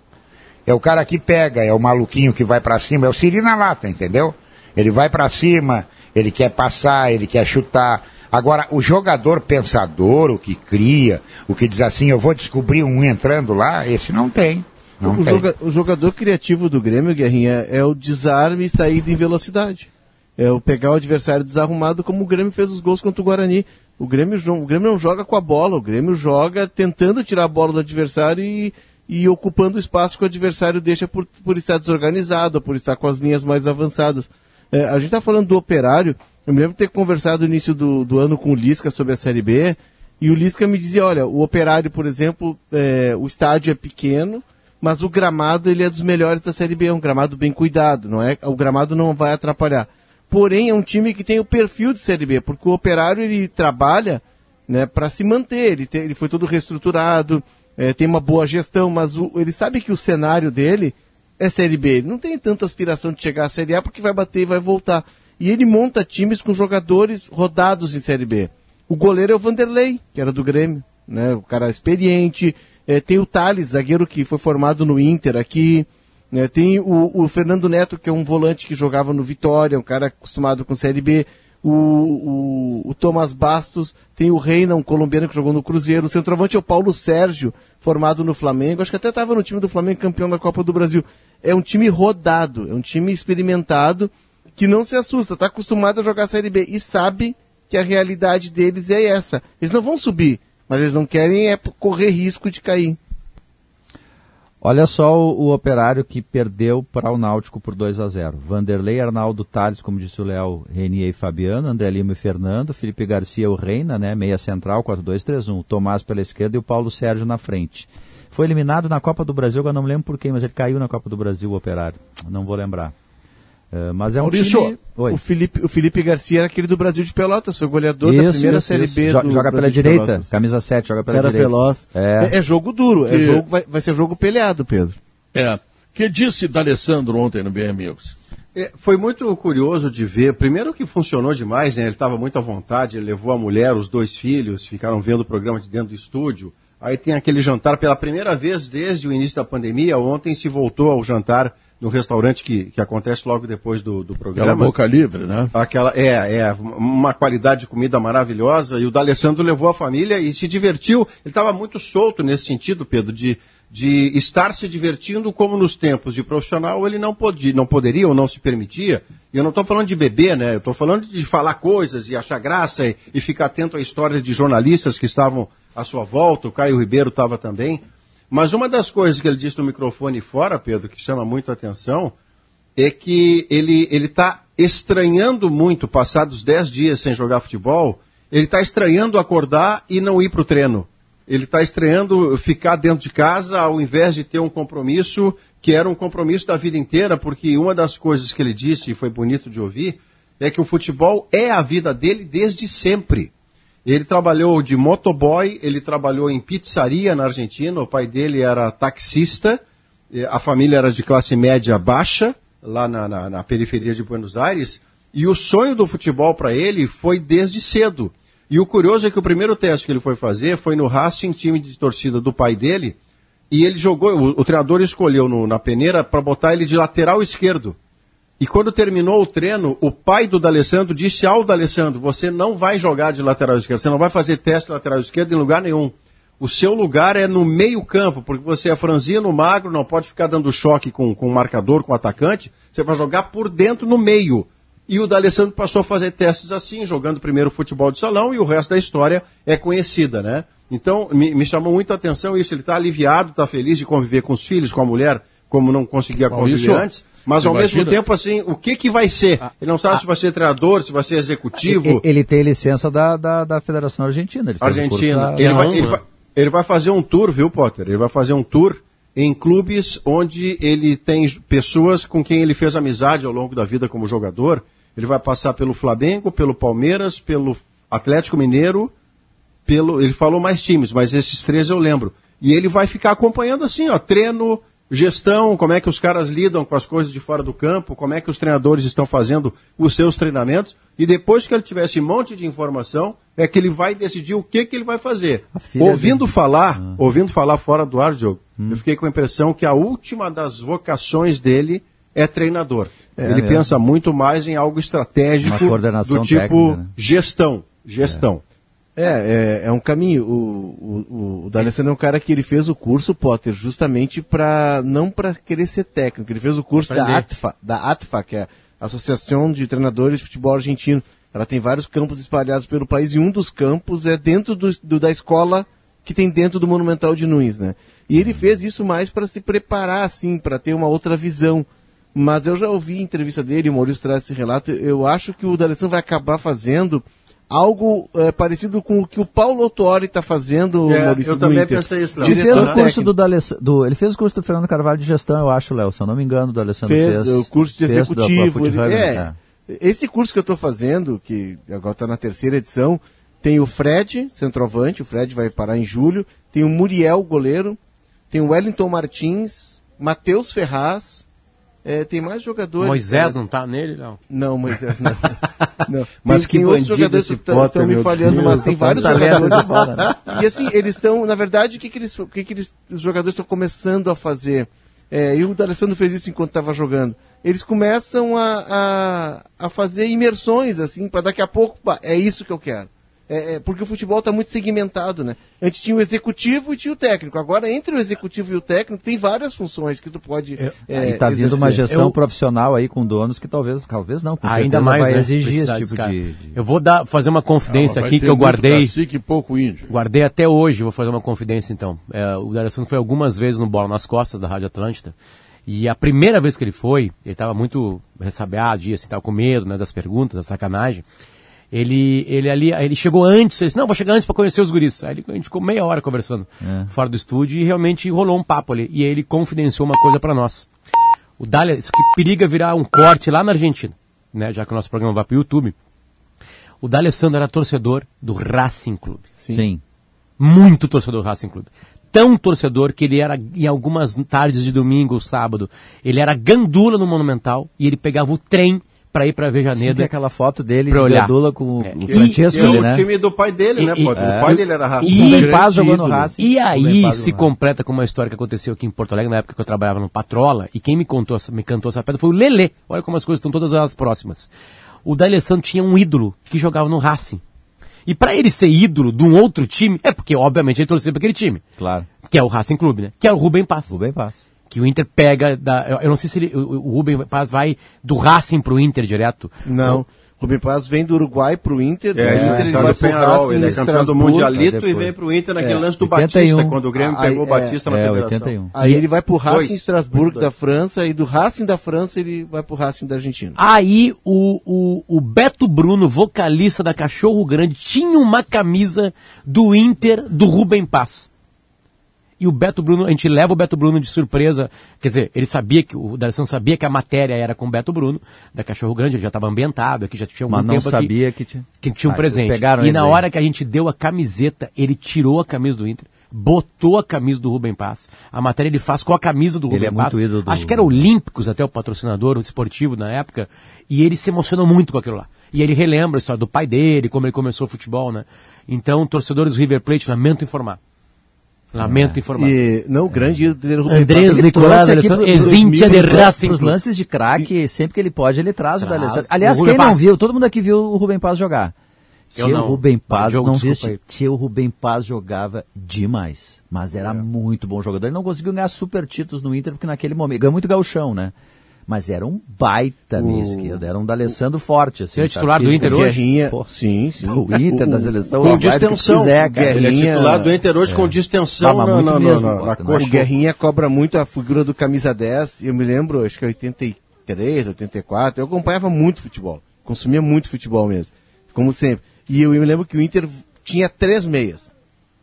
É o cara que pega, é o maluquinho que vai para cima, é o Siri na lata, entendeu? Ele vai para cima, ele quer passar, ele quer chutar. Agora, o jogador pensador, o que cria, o que diz assim, eu vou descobrir um entrando lá, esse não tem. Não o, tem. joga- o jogador criativo do Grêmio, Guerrinha, é o desarme e saída em velocidade. É o pegar o adversário desarrumado, como o Grêmio fez os gols contra o Guarani. O Grêmio, o Grêmio não joga com a bola, o Grêmio joga tentando tirar a bola do adversário e, e ocupando o espaço que o adversário deixa por, por estar desorganizado, por estar com as linhas mais avançadas. É, a gente está falando do operário, eu me lembro de ter conversado no início do, do ano com o Lisca sobre a Série B, e o Lisca me dizia, olha, o operário, por exemplo, é, o estádio é pequeno, mas o gramado ele é dos melhores da Série B, é um gramado bem cuidado, não é? O gramado não vai atrapalhar. Porém, é um time que tem o perfil de Série B, porque o Operário ele trabalha, né, para se manter. Ele, ele foi todo reestruturado, é, tem uma boa gestão, mas o- ele sabe que o cenário dele é Série B. Não tem tanta aspiração de chegar à Série A porque vai bater e vai voltar. E ele monta times com jogadores rodados em Série B. O goleiro é o Vanderlei, que era do Grêmio, né? O cara experiente. É, tem o Thales, zagueiro que foi formado no Inter aqui. né? tem o, o Fernando Neto, que é um volante que jogava no Vitória, um cara acostumado com Série B. O, o, o Thomas Bastos, tem o Reina, um colombiano que jogou no Cruzeiro. O centroavante é o Paulo Sérgio, formado no Flamengo. Acho que até estava no time do Flamengo, campeão da Copa do Brasil. É um time rodado, é um time experimentado que não se assusta, está acostumado a jogar a Série B e sabe que a realidade deles é essa. Eles não vão subir, mas eles não querem é correr risco de cair. Olha só o, o operário que perdeu para o Náutico por 2 a 0 Vanderlei, Arnaldo Tales, como disse o Léo, Renier e Fabiano, André Lima e Fernando, Felipe Garcia o Reina, né, meia central, 4-2-3-1, Tomás pela esquerda e o Paulo Sérgio na frente. Foi eliminado na Copa do Brasil, eu não me lembro por quem, mas ele caiu na Copa do Brasil, o operário. Não vou lembrar. Eh, mas é um Maurício, time... O Felipe, o Felipe Garcia era aquele do Brasil de Pelotas, foi goleador da Isso, primeira isso, Série isso. B Jo- do Joga pela direita, Pelotas. camisa 7, joga pela Cara direita. veloz. É. É, é jogo duro, é Que- jogo, vai, vai ser jogo peleado, Pedro. É. que disse D'Alessandro ontem no BM News? É, foi muito curioso de ver, primeiro que funcionou demais, né? Ele estava muito à vontade, ele levou a mulher, os dois filhos, ficaram vendo o programa de dentro do estúdio. Aí tem aquele jantar pela primeira vez desde o início da pandemia. Ontem se voltou ao jantar no restaurante que, que acontece logo depois do, do programa. Aquela boca livre, né? Aquela, é, é, uma qualidade de comida maravilhosa. E o D'Alessandro levou a família e se divertiu. Ele estava muito solto nesse sentido, Pedro, de, de estar se divertindo como nos tempos de profissional ele não podia, não poderia ou não se permitia. E eu não estou falando de beber, né? Eu estou falando de falar coisas e achar graça e, e ficar atento a histórias de jornalistas que estavam à sua volta. O Caio Ribeiro estava também. Mas uma das coisas que ele disse no microfone fora, Pedro, que chama muito a atenção, é que ele está estranhando muito, passados 10 dias sem jogar futebol, ele está estranhando acordar e não ir para o treino. Ele está estranhando ficar dentro de casa ao invés de ter um compromisso que era um compromisso da vida inteira, porque uma das coisas que ele disse, e foi bonito de ouvir, é que o futebol é a vida dele desde sempre. Ele trabalhou de motoboy, ele trabalhou em pizzaria na Argentina, o pai dele era taxista, a família era de classe média baixa, lá na, na, na periferia de Buenos Aires, e o sonho do futebol para ele foi desde cedo. E o curioso é que o primeiro teste que ele foi fazer foi no Racing, time de torcida do pai dele, e ele jogou, o, o treinador escolheu no, na peneira para botar ele de lateral esquerdo. E quando terminou o treino, o pai do D'Alessandro disse ao D'Alessandro, você não vai jogar de lateral esquerdo, você não vai fazer teste de lateral esquerdo em lugar nenhum. O seu lugar é no meio campo, porque você é franzino, magro, não pode ficar dando choque com, com o marcador, com o atacante, você vai jogar por dentro, no meio. E o D'Alessandro passou a fazer testes assim, jogando primeiro futebol de salão, e o resto da história é conhecida, né? Então, me, me chamou muito a atenção isso, ele está aliviado, está feliz de conviver com os filhos, com a mulher, como não conseguia conviver antes, mas ao imagina? mesmo tempo, assim, o que que vai ser? Ah, ele não sabe ah, se vai ser treinador, se vai ser executivo. Ele, ele tem licença da, da, da Federação Argentina. Ele Argentina. Da... Ele, vai, ele, vai, ele vai fazer um tour, viu, Potter? Ele vai fazer um tour em clubes onde ele tem pessoas com quem ele fez amizade ao longo da vida como jogador. Ele vai passar pelo Flamengo, pelo Palmeiras, pelo Atlético Mineiro, pelo. Ele falou mais times, mas esses três eu lembro. E ele vai ficar acompanhando assim, ó, treino, gestão, como é que os caras lidam com as coisas de fora do campo, como é que os treinadores estão fazendo os seus treinamentos, e depois que ele tiver esse monte de informação, é que ele vai decidir o que, que ele vai fazer. Ouvindo dele. falar, ah. ouvindo falar fora do ar, Diogo, hum. eu fiquei com a impressão que a última das vocações dele é treinador. É, ele é. pensa muito mais em algo estratégico do tipo técnica, né? gestão. Gestão. É, é, é um caminho. O, o, o D'Alessandro é um cara que ele fez o curso Potter justamente para não para querer ser técnico. Ele fez o curso da ATFA, da ATFA, que é a Associação de Treinadores de Futebol Argentino. Ela tem vários campos espalhados pelo país e um dos campos é dentro do, do da escola que tem dentro do Monumental de Nunes, né? E ele fez isso mais para se preparar, assim, para ter uma outra visão. Mas eu já ouvi a entrevista dele, o Maurício traz esse relato. Eu acho que o D'Alessandro vai acabar fazendo algo é, parecido com o que o Paulo Autori está fazendo, é, Maurício. Eu também Inter. pensei isso, Léo. Ele fez o curso do, do, ele fez o curso do Fernando Carvalho de gestão, eu acho, Léo, se eu não me engano, do Alessandro fez. fez o curso de executivo. Ele, é, é, esse curso que eu estou fazendo, que agora está na terceira edição, tem o Fred, centroavante, o Fred vai parar em julho, tem o Muriel, goleiro, tem o Wellington Martins, Matheus Ferraz, é, tem mais jogadores. Moisés não está nele, não? Não, Moisés não. não. Mas tem, que tem outros jogadores que Potter, estão me falhando, Deus, mas tem vários jogadores. Fora, né? E assim, eles estão, na verdade, o que, que, eles, o que, que eles, os jogadores estão começando a fazer? É, e o D'Alessandro fez isso enquanto estava jogando. Eles começam a, a, a fazer imersões, assim, para daqui a pouco, é isso que eu quero. É, é, porque o futebol está muito segmentado, né? Antes tinha o executivo e tinha o técnico. Agora, entre o executivo e o técnico, tem várias funções que tu pode. Eu, é, está vindo uma gestão eu, profissional aí com donos que talvez, talvez não, ainda mais vai né? exigir esse tipo de, de, Eu vou dar, fazer uma confidência aqui que eu guardei. Cacique, pouco índio. Guardei até hoje, vou fazer uma confidência então. É, o D'Alessandro foi algumas vezes no Bola nas Costas da Rádio Atlântida. E a primeira vez que ele foi, ele estava muito ressabiado, assim, estava com medo né, das perguntas, da sacanagem. Ele, ele ali, ele chegou antes, ele disse, não, vou chegar antes para conhecer os guris. Aí ele, a gente ficou meia hora conversando é. fora do estúdio e realmente rolou um papo ali. E aí ele confidenciou uma coisa para nós. O Dália, isso que periga virar um corte lá na Argentina, né? Já que o nosso programa vai para o YouTube. O D'Alessandro era torcedor do Racing Clube. Sim. Sim. Muito torcedor do Racing Clube. tão torcedor que ele era, em algumas tardes de domingo ou sábado, ele era gandula no Monumental e ele pegava o trem para ir para Vejaneda. Tem aquela foto dele pra olhar. gandula com É. o E- Francesco, e- ali, o né? time do pai dele, né, pô? O É. pai dele era racista. E, ídolo. e aí se completa com uma história que aconteceu aqui em Porto Alegre, na época que eu trabalhava no Patrola, e quem me contou me cantou essa pedra foi o Lelê. Olha como as coisas estão todas elas próximas. O D'Alessandro tinha um ídolo que jogava no Racing. E para ele ser ídolo de um outro time, é porque obviamente ele torcia para aquele time. Claro. Que é o Racing Clube, né? Que é o Rubem Paz. Rubem Paz. Que o Inter pega da, eu- não sei se ele, o, o Rubem Paz vai do Racing pro Inter direto. Não. Rubem Paz vem do Uruguai pro Inter, do É, Inter é, ele vai pro Penharol, Racing ele é campeão do. Mundialito e vem pro Inter naquele É. lance do 81. Batista, quando o Grêmio Aí, pegou o é, Batista na é, federação. 81. Aí ele vai pro Racing Estrasburgo da França e do Racing da França ele vai pro Racing da Argentina. Aí o, o, o Beto Bruno, vocalista da Cachorro Grande, tinha uma camisa do Inter do Rubem Paz. E o Beto Bruno, a gente leva o Beto Bruno de surpresa. Quer dizer, ele sabia que, o D'Alessandro sabia que a matéria era com o Beto Bruno, da Cachorro Grande, ele já estava ambientado aqui, já tinha algum Mas não tempo sabia aqui, que tinha. que tinha um Ah, presente. E ele na hora que a gente deu a camiseta, ele tirou a camisa do Inter, botou a camisa do Rubem Paz. A matéria ele faz com a camisa do Ele Rubem é muito Paz. ídolo do- Acho que era Olímpicos até o patrocinador, o esportivo na época, e ele se emocionou muito com aquilo lá. E ele relembra a história do pai dele, como ele começou o futebol, né? Então, torcedores do River Plate, lamento informar. Lamento informar. E, não, o grande Andrés Nicolás pro exíntia de 2000, Racing. Os lances de craque, sempre que ele pode, ele traz o Traz. D'Alessandro. Aliás, O Rubem quem não viu, todo mundo aqui viu o Rubem Paz jogar. Eu Tia, não. o Rubem Paz, Diogo, não viste, aí. tia, o Rubem Paz jogava demais. Mas era muito bom jogador. Ele não conseguiu ganhar super títulos no Inter, porque naquele momento, ganhou muito gauchão, né? Mas era um baita meia esquerda, era um D'Alessandro forte. Assim, Você é titular do Inter hoje? Guerrinha, Pô, sim, sim. O Inter da seleção. Com distensão. quiser, cara. Ele é Guerrinha- titular do Inter hoje É. com distensão na, muito na, na, mesmo, na, Bota, na coxa. O Guerrinha cobra muito a figura do camisa 10. Eu me lembro, acho que é 83, 84. Eu acompanhava muito futebol. Consumia muito futebol mesmo. Como sempre. E eu me lembro que o Inter tinha três meias.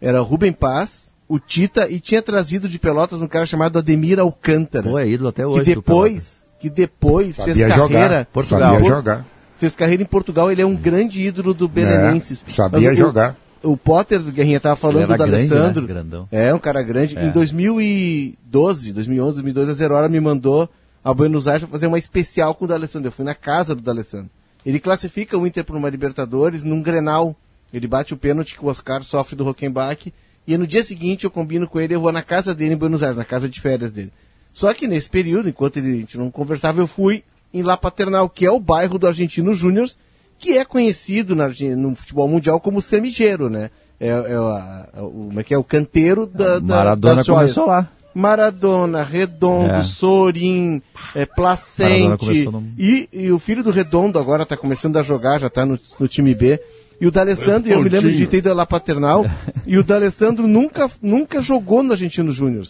Era o Rubem Paz, o Tita e tinha trazido de Pelotas um cara chamado Ademir Alcântara. Pô, é ídolo até hoje. que do depois, que depois Sabia fez jogar. carreira Portugal. Sabia jogar. Fez carreira em Portugal, ele é um grande ídolo do Belenenses. É, sabia Mas jogar. O Potter do Guerrinha tava Ele falando era do grande, Alessandro. né? Grandão. É, um cara grande. É. Em 2012, 2011, 2012, a Zero Hora me mandou a Buenos Aires pra fazer uma especial com o D'Alessandro. Eu fui na casa do D'Alessandro. Ele classifica o Inter para uma Libertadores num Grenal. Ele bate o pênalti que o Oscar sofre do Rockenbach. E no dia seguinte eu combino com ele, eu vou na casa dele em Buenos Aires, na casa de férias dele. Só que nesse período, enquanto ele, a gente não conversava, eu fui em La Paternal, que é o bairro do Argentino Júnior, que é conhecido na no futebol mundial como semigero, né? É, é, a- é o, como é que é o canteiro da, da Maradona das joias. começou lá. Maradona, Redondo, É. Sorin, é, Placente. no- E, e o filho do Redondo agora está começando a jogar, já está no, no time B. E o D'Alessandro, eu me lembro de ter ido lá paternal, e o D'Alessandro nunca, nunca jogou no Argentino Júnior.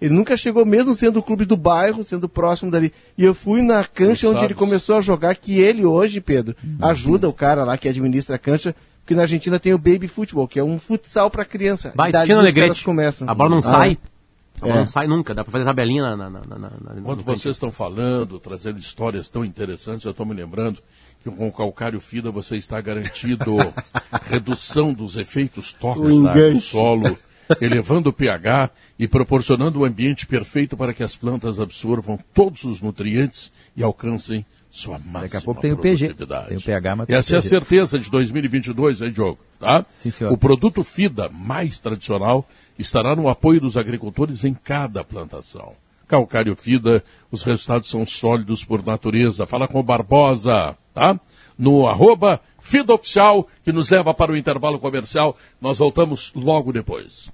Ele nunca chegou, mesmo sendo o clube do bairro, sendo próximo dali. E eu fui na cancha onde ele começou a jogar, que ele hoje, Pedro, ajuda o cara lá que administra a cancha, porque na Argentina tem o Baby Futebol, que é um futsal para criança. Vai os Alegrete. começam. A bola não Ah, sai. A bola É. não sai nunca. Dá pra fazer tabelinha na. na, na, na, no vocês estão falando, trazendo histórias tão interessantes, eu estou me lembrando que com o calcário FIDA você está garantido redução dos efeitos tóxicos Um do solo, elevando o pH e proporcionando um ambiente perfeito para que as plantas absorvam todos os nutrientes e alcancem sua máxima Daqui a pouco tem o PG. produtividade. Tem o pH, mas Essa é a certeza de 2022, hein, Diogo? Tá? Sim, senhor. O produto FIDA mais tradicional estará no apoio dos agricultores em cada plantação. Calcário FIDA, os resultados são sólidos por natureza. Fala com o Barbosa, tá? No arroba FIDA Oficial, que nos leva para o intervalo comercial. Nós voltamos logo depois.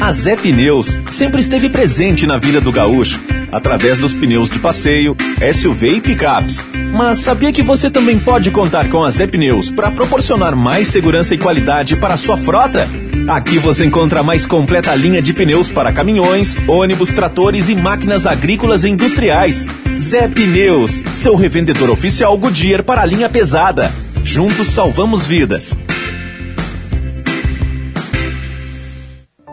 A Zé Pneus sempre esteve presente na vida do gaúcho, através dos pneus de passeio, SUV e picapes. Mas sabia que você também pode contar com a Zé Pneus para proporcionar mais segurança e qualidade para a sua frota? Aqui você encontra a mais completa linha de pneus para caminhões, ônibus, tratores e máquinas agrícolas e industriais. Zé Pneus, seu revendedor oficial Goodyear para a linha pesada. Juntos salvamos vidas.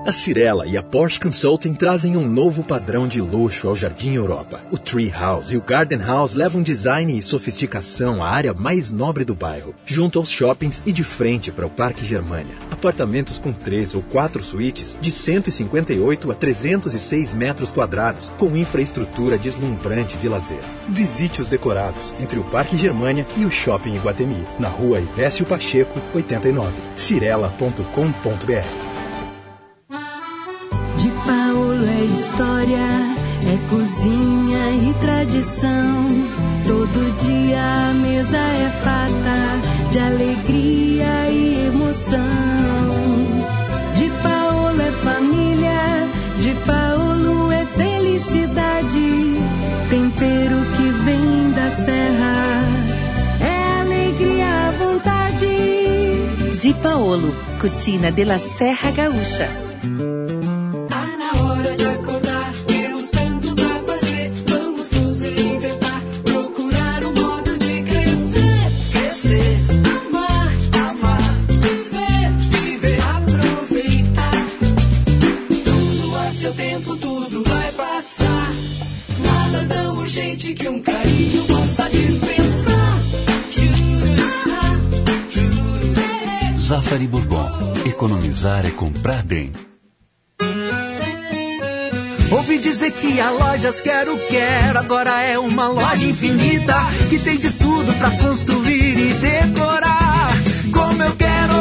A Cirela e a Porsche Consulting trazem um novo padrão de luxo ao Jardim Europa. O Tree House e o Garden House levam design e sofisticação à área mais nobre do bairro, junto aos shoppings e de frente para o Parque Germania. Apartamentos com três ou quatro suítes de 158 a 306 metros quadrados, com infraestrutura deslumbrante de lazer. Visite os decorados entre o Parque Germania e o Shopping Iguatemi, na rua Ivésio Pacheco, 89. cirela.com.br é história, é cozinha e tradição. Todo dia a mesa é farta de alegria e emoção. De Paulo é família, de Paulo é felicidade. Tempero que vem da serra, é alegria à vontade. De Paolo, Cutina de la Serra Gaúcha. Zafari Bourbon. Economizar é comprar bem. Ouvi dizer que a Lojas Quero Quero agora é uma loja infinita que tem de tudo para construir e decorar como eu quero.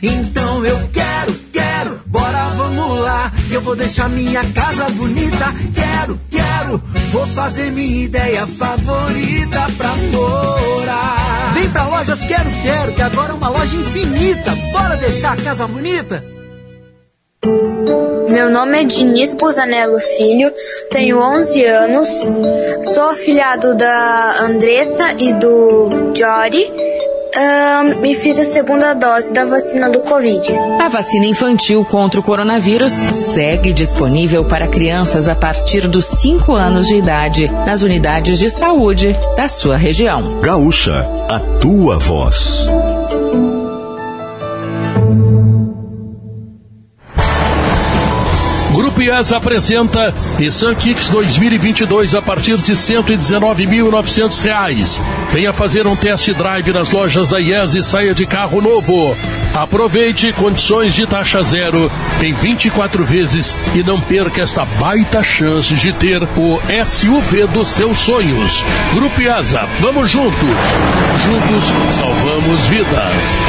Então eu quero, quero, bora vamos lá. Eu vou deixar minha casa bonita. Quero, quero, vou fazer minha ideia favorita pra morar. Vem pra Lojas Quero Quero, que agora é uma loja infinita. Bora deixar a casa bonita? Meu nome é Diniz Busanello Filho, tenho 11 anos, sou afiliado da Andressa e do Jory uh, e fiz a segunda dose da vacina do Covid. A vacina infantil contra o coronavírus segue disponível para crianças a partir dos 5 anos de idade nas unidades de saúde da sua região. Gaúcha, a tua voz. Grupo IES apresenta Nissan Kicks 2022 a partir de R$ 119.900. Venha fazer um test drive nas lojas da IES e saia de carro novo. Aproveite condições de taxa zero em 24 vezes e não perca esta baita chance de ter o SUV dos seus sonhos. Grupo IESA, vamos juntos. Juntos salvamos vidas.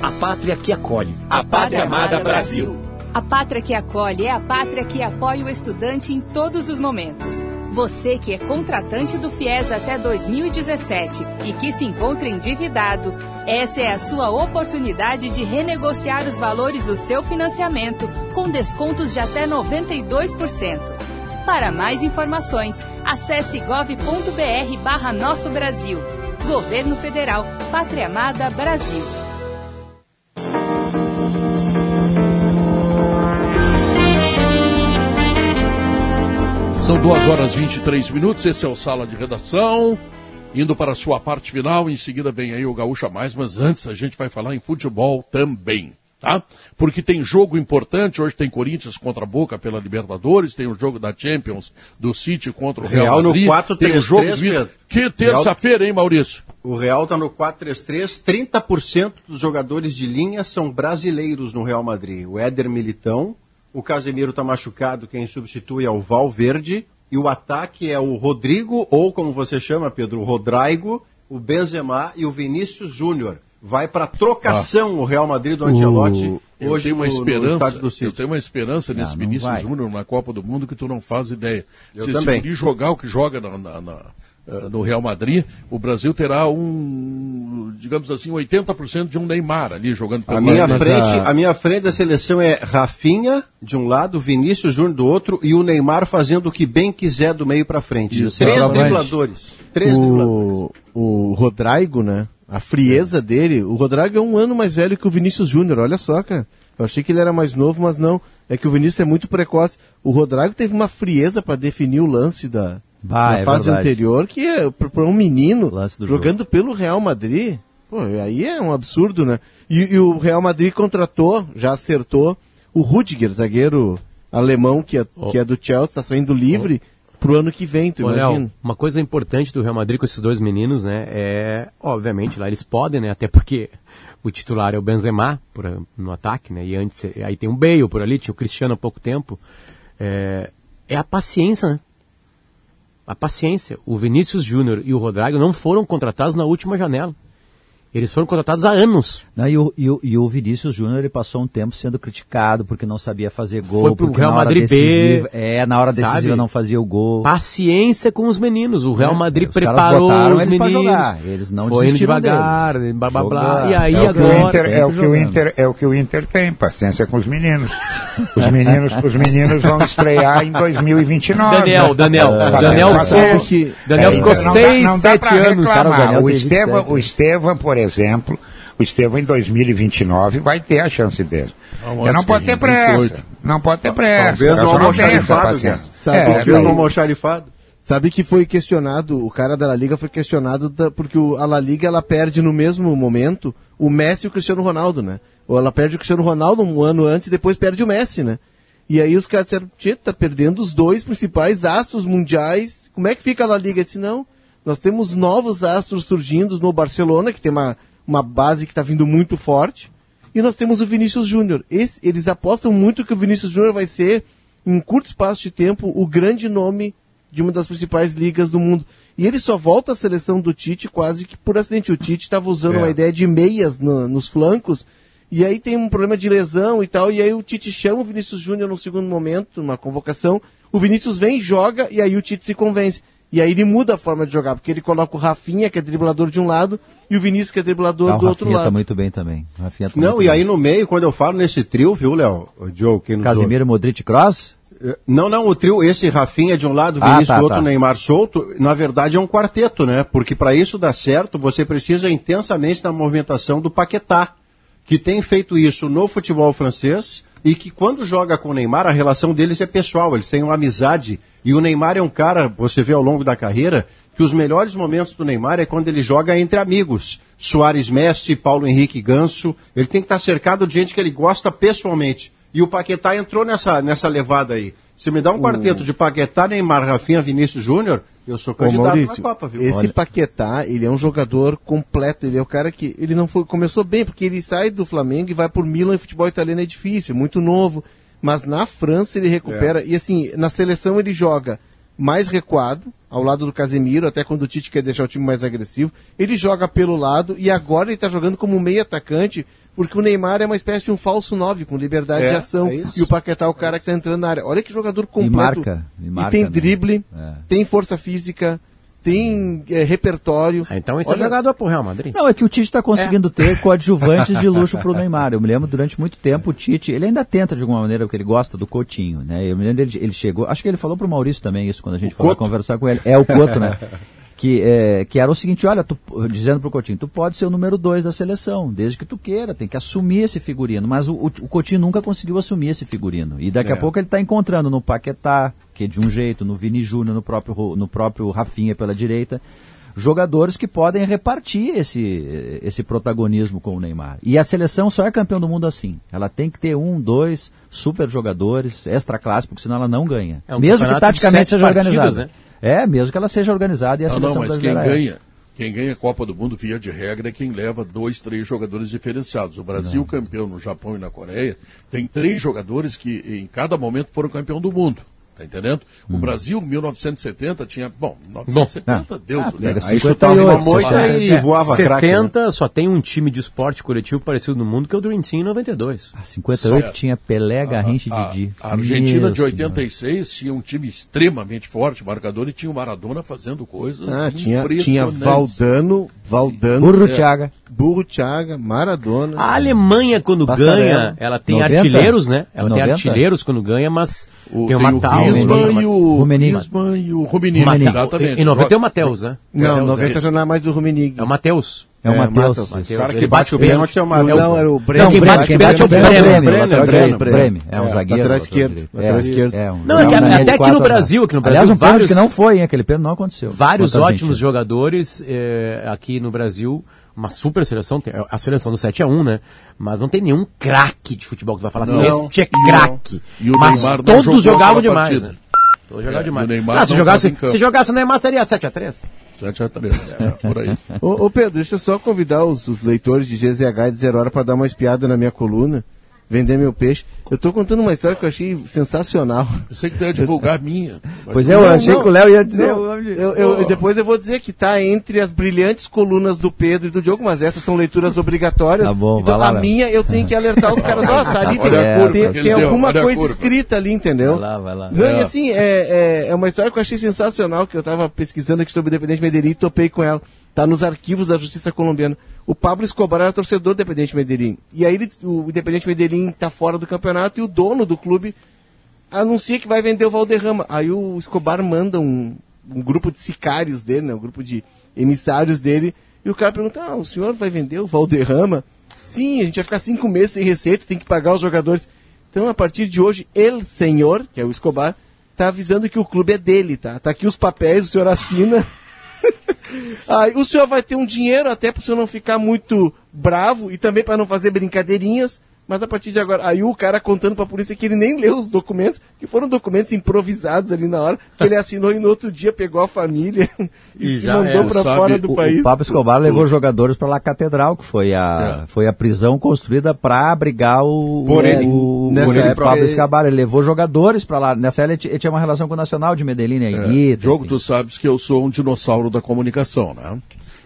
A pátria que acolhe. A pátria amada Brasil. A pátria que acolhe é a pátria que apoia o estudante em todos os momentos. Você que é contratante do FIES até 2017 e que se encontra endividado, essa é a sua oportunidade de renegociar os valores do seu financiamento com descontos de até 92%. Para mais informações, acesse gov.br barra Nosso Brasil. Governo Federal, Pátria Amada Brasil. São duas horas e 23 minutos, esse é o Sala de Redação. Indo para a sua parte final, em seguida vem aí o Gaúcha Mais, mas antes a gente vai falar em futebol também, tá? Porque tem jogo importante, hoje tem Corinthians contra a Boca pela Libertadores, tem o jogo da Champions do City contra o Real, Real Madrid. no 4 tem o jogo Pedro. Que terça-feira, hein, Maurício? O Real está no 4-3-3, 30% dos jogadores de linha são brasileiros no Real Madrid. O Éder Militão, o Casemiro está machucado, quem substitui é o Valverde. E o ataque é o Rodrigo, ou como você chama, Pedro, o Rodrigo, o Benzema e o Vinícius Júnior. Vai para trocação ah. o Real Madrid do Ancelotti. Eu hoje uma no, esperança, no do eu tenho uma esperança nesse não Vinícius. Júnior na Copa do Mundo que tu não faz ideia. Eu Se também. esse jogar o que joga na- na- na, eh, no Real Madrid, o Brasil terá um, digamos assim, 80% de um Neymar ali jogando A minha, frente, a- a minha frente da seleção é Rafinha, de um lado, Vinícius Júnior do outro, e o Neymar fazendo o que bem quiser do meio para frente. Isso, Três dribladores. Três dribladores. o, o Rodrigo, né? A frieza dele. O Rodrigo é um ano mais velho que o Vinícius Júnior, olha só, cara. Eu achei que ele era mais novo, mas não. É que o Vinícius é muito precoce. O Rodrigo teve uma frieza para definir o lance da, Bah, da é fase verdade. anterior, que é para um menino do jogando pelo Real Madrid. Pô, aí é um absurdo, né? E, e, o Real Madrid contratou, já acertou, o Rudiger, zagueiro alemão que é, oh. que é do Chelsea, está saindo livre oh. pro ano que vem, tu imagina? Léo, uma coisa importante do Real Madrid com esses dois meninos, né, é, obviamente, lá eles podem, né, até porque o titular é o Benzema por, no ataque, né, e antes, aí tem um Bale por ali, tinha o Cristiano há pouco tempo, é, é a paciência, né? A paciência. O Vinícius Júnior e o Rodrigo não foram contratados na última janela. Eles foram contratados há anos. Não, e, o, e, o, e o Vinícius Júnior ele passou um tempo sendo criticado porque não sabia fazer gol. Foi pro Real Madrid decisiva, B. É, na hora sabe? decisiva não fazia o gol. Paciência com os meninos. O Real é, Madrid é, preparou os, os meninos. Jogar. Eles não Foi devagar, blá, blá, blá. E aí é agora. O Inter, é, o que o Inter, é o que o Inter tem, paciência com os meninos. Os meninos, os meninos vão estrear em 2029. Daniel, Daniel. Tá Daniel, ficou, Daniel ficou 6, 7 anos. Cara, o, Estevam, o Estevam, por exemplo o Estevão em 2029 vai ter a chance dele. Não, não pode ter pressa. 28. Não pode ter pressa. Talvez no almoxarifado. Sabe, é, no almoxarifado. Sabe que foi questionado, o cara da La Liga foi questionado da, porque o, a La Liga ela perde no mesmo momento o Messi e o Cristiano Ronaldo, né? Ela perde o Cristiano Ronaldo um ano antes e depois perde o Messi, né? E aí os caras disseram, Tchê, tá perdendo os dois principais astros mundiais. Como é que fica a La Liga? Eu disse, não, nós temos novos astros surgindo no Barcelona, que tem uma, uma base que está vindo muito forte. E nós temos o Vinícius Júnior. Eles apostam muito que o Vinícius Júnior vai ser, em curto espaço de tempo, o grande nome de uma das principais ligas do mundo. E ele só volta à seleção do Tite quase que por acidente. O Tite estava usando é. uma ideia de meias no, nos flancos, e aí tem um problema de lesão e tal, e aí o Tite chama o Vinícius Júnior no segundo momento, numa convocação, o Vinícius vem, joga, e aí o Tite se convence. E aí ele muda a forma de jogar, porque ele coloca o Rafinha, que é driblador de um lado, e o Vinícius, que é driblador ah, do outro tá lado. Tá muito bem também. Rafinha tá Não, e aí no meio, quando eu falo nesse trio, viu, Léo? Joe, quem Casimiro? Modric, Cross? É, não, não, o trio, esse Rafinha de um lado, ah, Vinícius ah, tá, do outro, tá. Neymar solto, na verdade é um quarteto, né? Porque para isso dar certo, você precisa intensamente da movimentação do Paquetá, que tem feito isso no futebol francês e que quando joga com o Neymar, a relação deles é pessoal, eles têm uma amizade. E o Neymar é um cara, você vê ao longo da carreira, que os melhores momentos do Neymar é quando ele joga entre amigos. Soares Messi, Paulo Henrique Ganso. Ele tem que estar cercado de gente que ele gosta pessoalmente. E o Paquetá entrou nessa, nessa levada aí. Se me dá um quarteto de Paquetá, Neymar, Rafinha, Vinícius Júnior, eu sou candidato Ô, Maurício, na Copa, viu? Esse Olha. Paquetá, ele é um jogador completo, ele é o cara que ele não foi, começou bem, porque ele sai do Flamengo e vai por Milan e futebol italiano é difícil, muito novo. Mas na França ele recupera, é. e assim, na seleção ele joga mais recuado, ao lado do Casemiro, até quando o Tite quer deixar o time mais agressivo. Ele joga pelo lado e agora ele está jogando como meio atacante, porque o Neymar é uma espécie de um falso 9, com liberdade é, de ação. É e o Paquetá é o cara que está entrando na área. Olha que jogador completo. E marca. E, marca, e tem né? drible, é. tem força física, tem é, repertório. Ah, então esse é Olha... é jogador pro Real Madrid. Não, é que o Tite está conseguindo é. ter coadjuvantes de luxo pro Neymar. Eu me lembro durante muito tempo o Tite, ele ainda tenta de alguma maneira, porque ele gosta do Coutinho, né? Eu me lembro ele, ele chegou, acho que ele falou pro Maurício também isso quando a gente o foi conversar com ele. É o Couto, né? que, é, que era o seguinte, olha, tu, dizendo pro Coutinho, tu pode ser o número dois da seleção, desde que tu queira, tem que assumir esse figurino. Mas o, o, o Coutinho nunca conseguiu assumir esse figurino. E daqui é. a pouco ele está encontrando no Paquetá, que é de um jeito, no Vini Júnior, no próprio, no próprio Rafinha pela direita jogadores que podem repartir esse, esse protagonismo com o Neymar. E a seleção só é campeão do mundo assim. Ela tem que ter um, dois super jogadores, extra classe, porque senão ela não ganha. É um mesmo que taticamente seja organizada. Né? É, mesmo que ela seja organizada e a não, seleção não, mas quem é. ganha, quem ganha a Copa do Mundo, via de regra, é quem leva dois, três jogadores diferenciados. O Brasil, não. campeão no Japão e na Coreia, tem três jogadores que em cada momento foram campeão do mundo. Tá entendendo? O hum. Brasil, 1970, tinha. Bom, 1970, bom, Deus ah, pega Aí chutava uma moita e é, voava 70 craque, né? só tem um time de esporte coletivo parecido no mundo, que é o Dream Team em 92. Ah, 58 tinha Pelé, Garrincha e Didi. A Argentina de 86 tinha um time extremamente forte, marcador, e tinha o Maradona fazendo coisas ah, tinha, tinha Valdano, Valdano. Burro é, Thiaga. Burro Thiaga, Maradona. A Alemanha, quando ganha, ela tem 90? artilheiros, né? Ela 90? tem artilheiros quando ganha, mas o, tem o Matal. Griezmann e o Griezmann e o Rummenigge. Exatamente. Em 90 é o Matheus, né? Não, 90 já não é mais o Rummenigge. É o Matheus. É o Matheus. O cara que bate o pênalti é o Matheus. Não, era o Bremen. Quem bate o pênalti é o Bremen. Bremen. É um zagueiro. Lateral esquerdo. Lateral esquerdo. Não, é até aqui no Brasil, aqui no Brasil, Aliás, um vários... que não foi, hein? Aquele pênalti não aconteceu. Vários ótimos jogadores aqui no Brasil uma super seleção, a seleção do 7 a 1 né? Mas não tem nenhum craque de futebol que vai falar assim, Não. esse é E o- craque. e o Mas Neymar todos jogavam demais, né? Todos jogavam É, demais. Ah, se jogasse, se jogasse o Neymar seria 7 a 3 7 a 3, é, por aí. Ô, ô, Pedro, deixa eu só convidar os, os leitores de GZH e de Zero Hora para dar uma espiada na minha coluna, vender meu peixe. Eu tô contando uma história que eu achei sensacional. Eu sei que tu ia divulgar a minha. Pois é, eu achei que o Léo ia dizer Não, o eu, eu- depois eu vou dizer que tá entre as brilhantes colunas do Pedro e do Diogo, mas essas são leituras obrigatórias. Tá bom, então, lá, a minha eu tenho que alertar os caras, ó, tá ali, tem, tem- tem deu, alguma coisa escrita ali, entendeu? Vai lá, vai lá. Não, É. e assim, é, é, é uma história que eu achei sensacional, que eu tava pesquisando aqui sobre o Independente Medellín e topei com ela. Tá nos arquivos da Justiça Colombiana. O Pablo Escobar era torcedor do Independente Medellín. E aí ele- o Independente Medellín tá fora do campeonato e o dono do clube anuncia que vai vender o Valderrama. Aí o Escobar manda um, um grupo de sicários dele, né, um grupo de emissários dele, e o cara pergunta: ah, o senhor vai vender o Valderrama? Sim, a gente vai ficar cinco meses sem receita, tem que pagar os jogadores. Então, a partir de hoje, ele, senhor, que é o Escobar, tá avisando que o clube é dele, tá? Tá aqui os papéis, o senhor assina. Aí, o senhor vai ter um dinheiro até para o senhor não ficar muito bravo e também para não fazer brincadeirinhas. Mas a partir de agora, aí o cara contando pra polícia que ele nem leu os documentos, que foram documentos improvisados ali na hora, que ele assinou e no outro dia pegou a família e, se mandou pra fora do o, país. O Pablo Escobar levou jogadores para La Catedral, que foi a, foi a prisão construída para abrigar o, Por ele. o, Nessa o época, Pablo ele- Escobar. Ele levou jogadores para lá. Nessa época ele, tinha uma relação com o Nacional de Medellín, a Iguita, Diogo, tu sabes que eu sou um dinossauro da comunicação, né?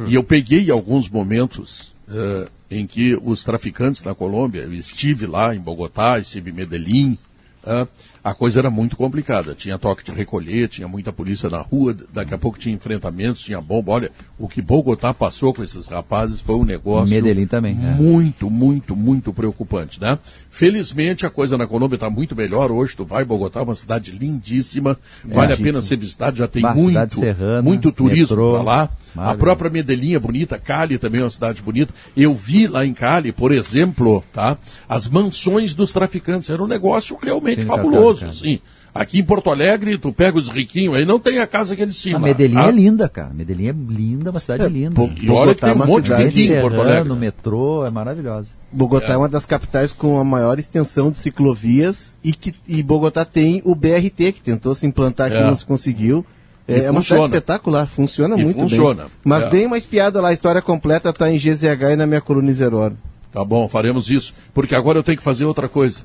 E eu peguei alguns momentos eh, em que os traficantes na Colômbia, eu estive lá em Bogotá, estive em Medellín, ah, a coisa era muito complicada. Tinha toque de recolher, tinha muita polícia na rua, daqui a pouco tinha enfrentamentos, tinha bomba. Olha, o que Bogotá passou com esses rapazes foi um negócio Medellín também, é. muito, muito, muito preocupante, né? Felizmente a coisa na Colômbia está muito melhor hoje. Tu vai Bogotá, uma cidade lindíssima, É, vale a pena ser visitada, já tem muito, serrana, muito turismo para lá. A maravilha. própria Medellín é bonita, Cali também é uma cidade bonita. Eu vi lá em Cali, por exemplo, tá? As mansões dos traficantes. Era um negócio realmente Sim, fabuloso, cara, cara. assim. Aqui em Porto Alegre, tu pega os riquinhos, aí não tem a casa que eles tinham. A Medellín tá? é linda, cara. Medellín é linda, uma cidade É, linda. Bo- E olha que tem um Bogotá é uma monte de cidade- riquinho em Porto Alegre. metrô, é maravilhosa. Bogotá é. uma das capitais com a maior extensão de ciclovias e que e Bogotá tem o BRT que tentou se implantar aqui É. não se conseguiu. É, é uma cidade espetacular, funciona E muito funciona. bem. Mas É. dei uma espiada lá, a história completa está em GZH e na minha coluna Zero Hora. Tá bom, faremos isso. Porque agora eu tenho que fazer outra coisa.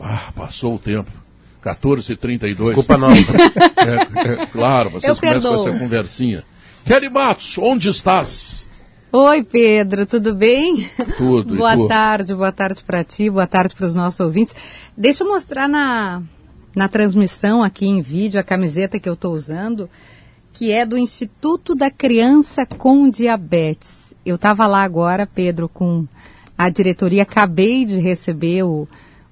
Ah, passou o tempo. 14h32. Desculpa nossa. É, é, claro, vocês Eu começam com perdoo. essa conversinha. Kelly Matos, onde estás? Oi, Pedro, tudo bem? Tudo, boa tu? tarde, boa tarde para ti, boa tarde para os nossos ouvintes. Deixa eu mostrar na, na transmissão aqui em vídeo a camiseta que eu estou usando, que é do Instituto da Criança com Diabetes. Eu estava lá agora, Pedro, com a diretoria, acabei de receber o,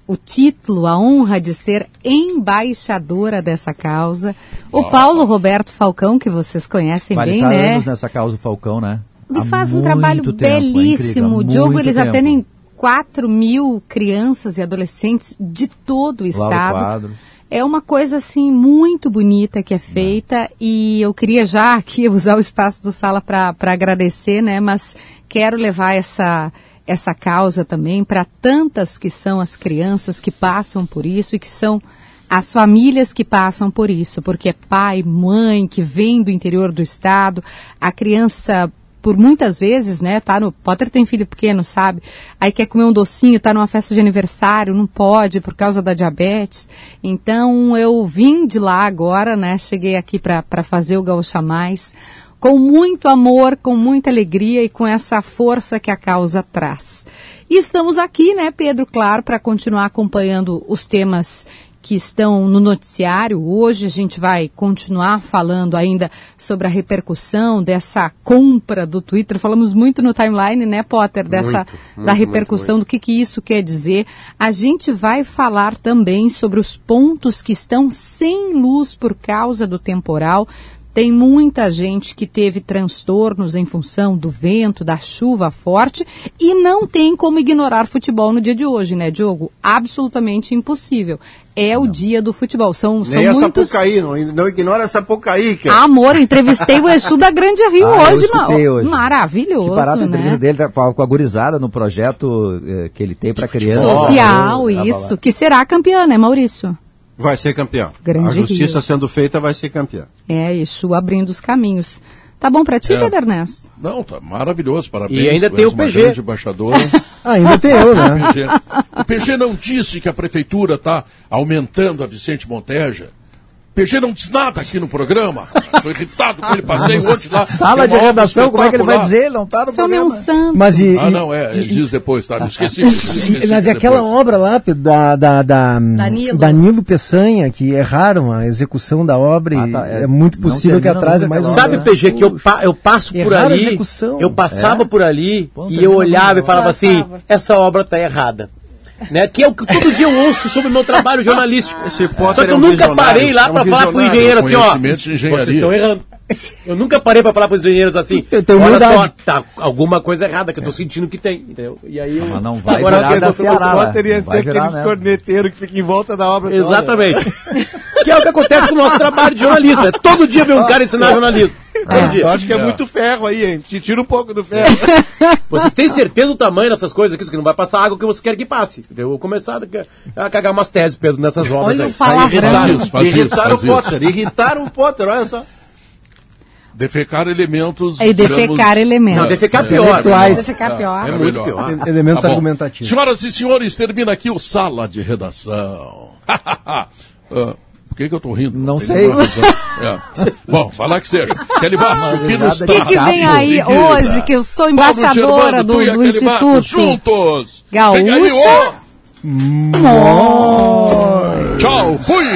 o título, a honra de ser embaixadora dessa causa. O Paulo Roberto Falcão, que vocês conhecem Vale bem, tá né? anos nessa causa do Falcão, né? Ele faz um trabalho tempo, é belíssimo. há o Diogo, eles tempo. atendem 4 mil crianças e adolescentes de todo o estado. É uma coisa assim muito bonita que é feita e eu queria já aqui usar o espaço do sala para agradecer, né? Mas quero levar essa essa causa também para tantas que são as crianças que passam por isso e que são as famílias que passam por isso, porque é pai, mãe que vem do interior do estado, a criança por muitas vezes, né, tá no, Potter tem filho pequeno, sabe? Aí quer comer um docinho, tá numa festa de aniversário, não pode por causa da diabetes. Então eu vim de lá agora, né, cheguei aqui para fazer o Gaúcha Mais com muito amor, com muita alegria e com essa força que a causa traz. E estamos aqui, né, Pedro, claro, para continuar acompanhando os temas que estão no noticiário. Hoje a gente vai continuar falando ainda sobre a repercussão dessa compra do Twitter. Falamos muito no timeline, né, Potter, dessa Muito, muito, da repercussão muito, do que, que isso quer dizer. A gente vai falar também sobre os pontos que estão sem luz por causa do temporal. Tem muita gente que teve transtornos em função do vento, da chuva forte e não tem como ignorar futebol no dia de hoje, né, Diogo? Absolutamente impossível. É o dia do futebol. São, são Nem a muitos... Sapucaí, não, não ignora a Sapucaí. Que... Amor, eu entrevistei o Exu da Grande Rio Ah, eu hoje, hoje. Maravilhoso, Que parada a né? entrevista dele tá com a gurizada no projeto eh, que ele tem para criança. Social, lá. isso. Que será campeã, né, Maurício? Vai ser campeão. Grande a justiça Rio. sendo feita vai ser campeão. É, Exu abrindo os caminhos. Tá bom pra ti, É. Pedro Ernesto? Não, tá maravilhoso, parabéns. E ainda tem o uma PG. grande embaixadora. Ainda tem eu, né? O PG, o PG não disse que a prefeitura está aumentando a Vicente Monteja. O PG não diz nada aqui no programa. Estou irritado com ele, passei ontem lá. Sala Tem de uma redação, como é que ele vai dizer? Ele não tá no Seu meu programa. santo. Mas e, Ah, não, é, ele diz depois, tá? Me esqueci. esqueci mas e aquela depois. obra lá Pedro, da, da, da Danilo. Danilo Peçanha, que erraram a execução da obra e Ah, tá, é. é, muito possível que atrase mais aquela um Sabe. PG, que eu, pa- eu passo por ali, execução. eu passava É? por ali e eu olhava e falava assim, essa obra tá errada. Né? Que é o que todo dia eu ouço sobre o meu trabalho jornalístico. Só que é eu um nunca parei lá é um pra falar pro engenheiro assim, ó. Vocês estão errando. Eu nunca parei pra falar pros engenheiros assim. Tem- tem Olha só, tá alguma coisa errada que eu tô sentindo que tem. Entendeu? E aí eu. Mas não vai Agora virar eu da Ceará, eu né? teria ser aqueles né? corneteiros que ficam em volta da obra. Exatamente. que é o que acontece com o nosso trabalho de jornalista. É todo dia vem um cara ensinar jornalismo. Dia. Eu acho que é, muito ferro aí, hein? Te tira um pouco do ferro. Vocês têm certeza do tamanho dessas coisas aqui? Isso que não vai passar água que você quer que passe. Eu vou começar a, a cagar umas teses, Pedro, nessas obras Olha aí. o palavrão. Faz isso, isso, Irritaram faz o isso. Potter, irritaram o Potter, olha só. Defecar elementos. E defecar elementos. Não, defecar É, pior. Intelectuais. Defecar pior. É muito melhor. pior. Elementos Tá bom. argumentativos. Senhoras e senhores, termina aqui o Sala de Redação. Ah, por que, que eu tô rindo? Não sei. É. Bom, falar que seja. Kelly Barço, que nos O que, que vem aí hoje, que eu sou embaixadora do, do Instituto? Juntos! Gaúcha. Aí. Tchau, fui!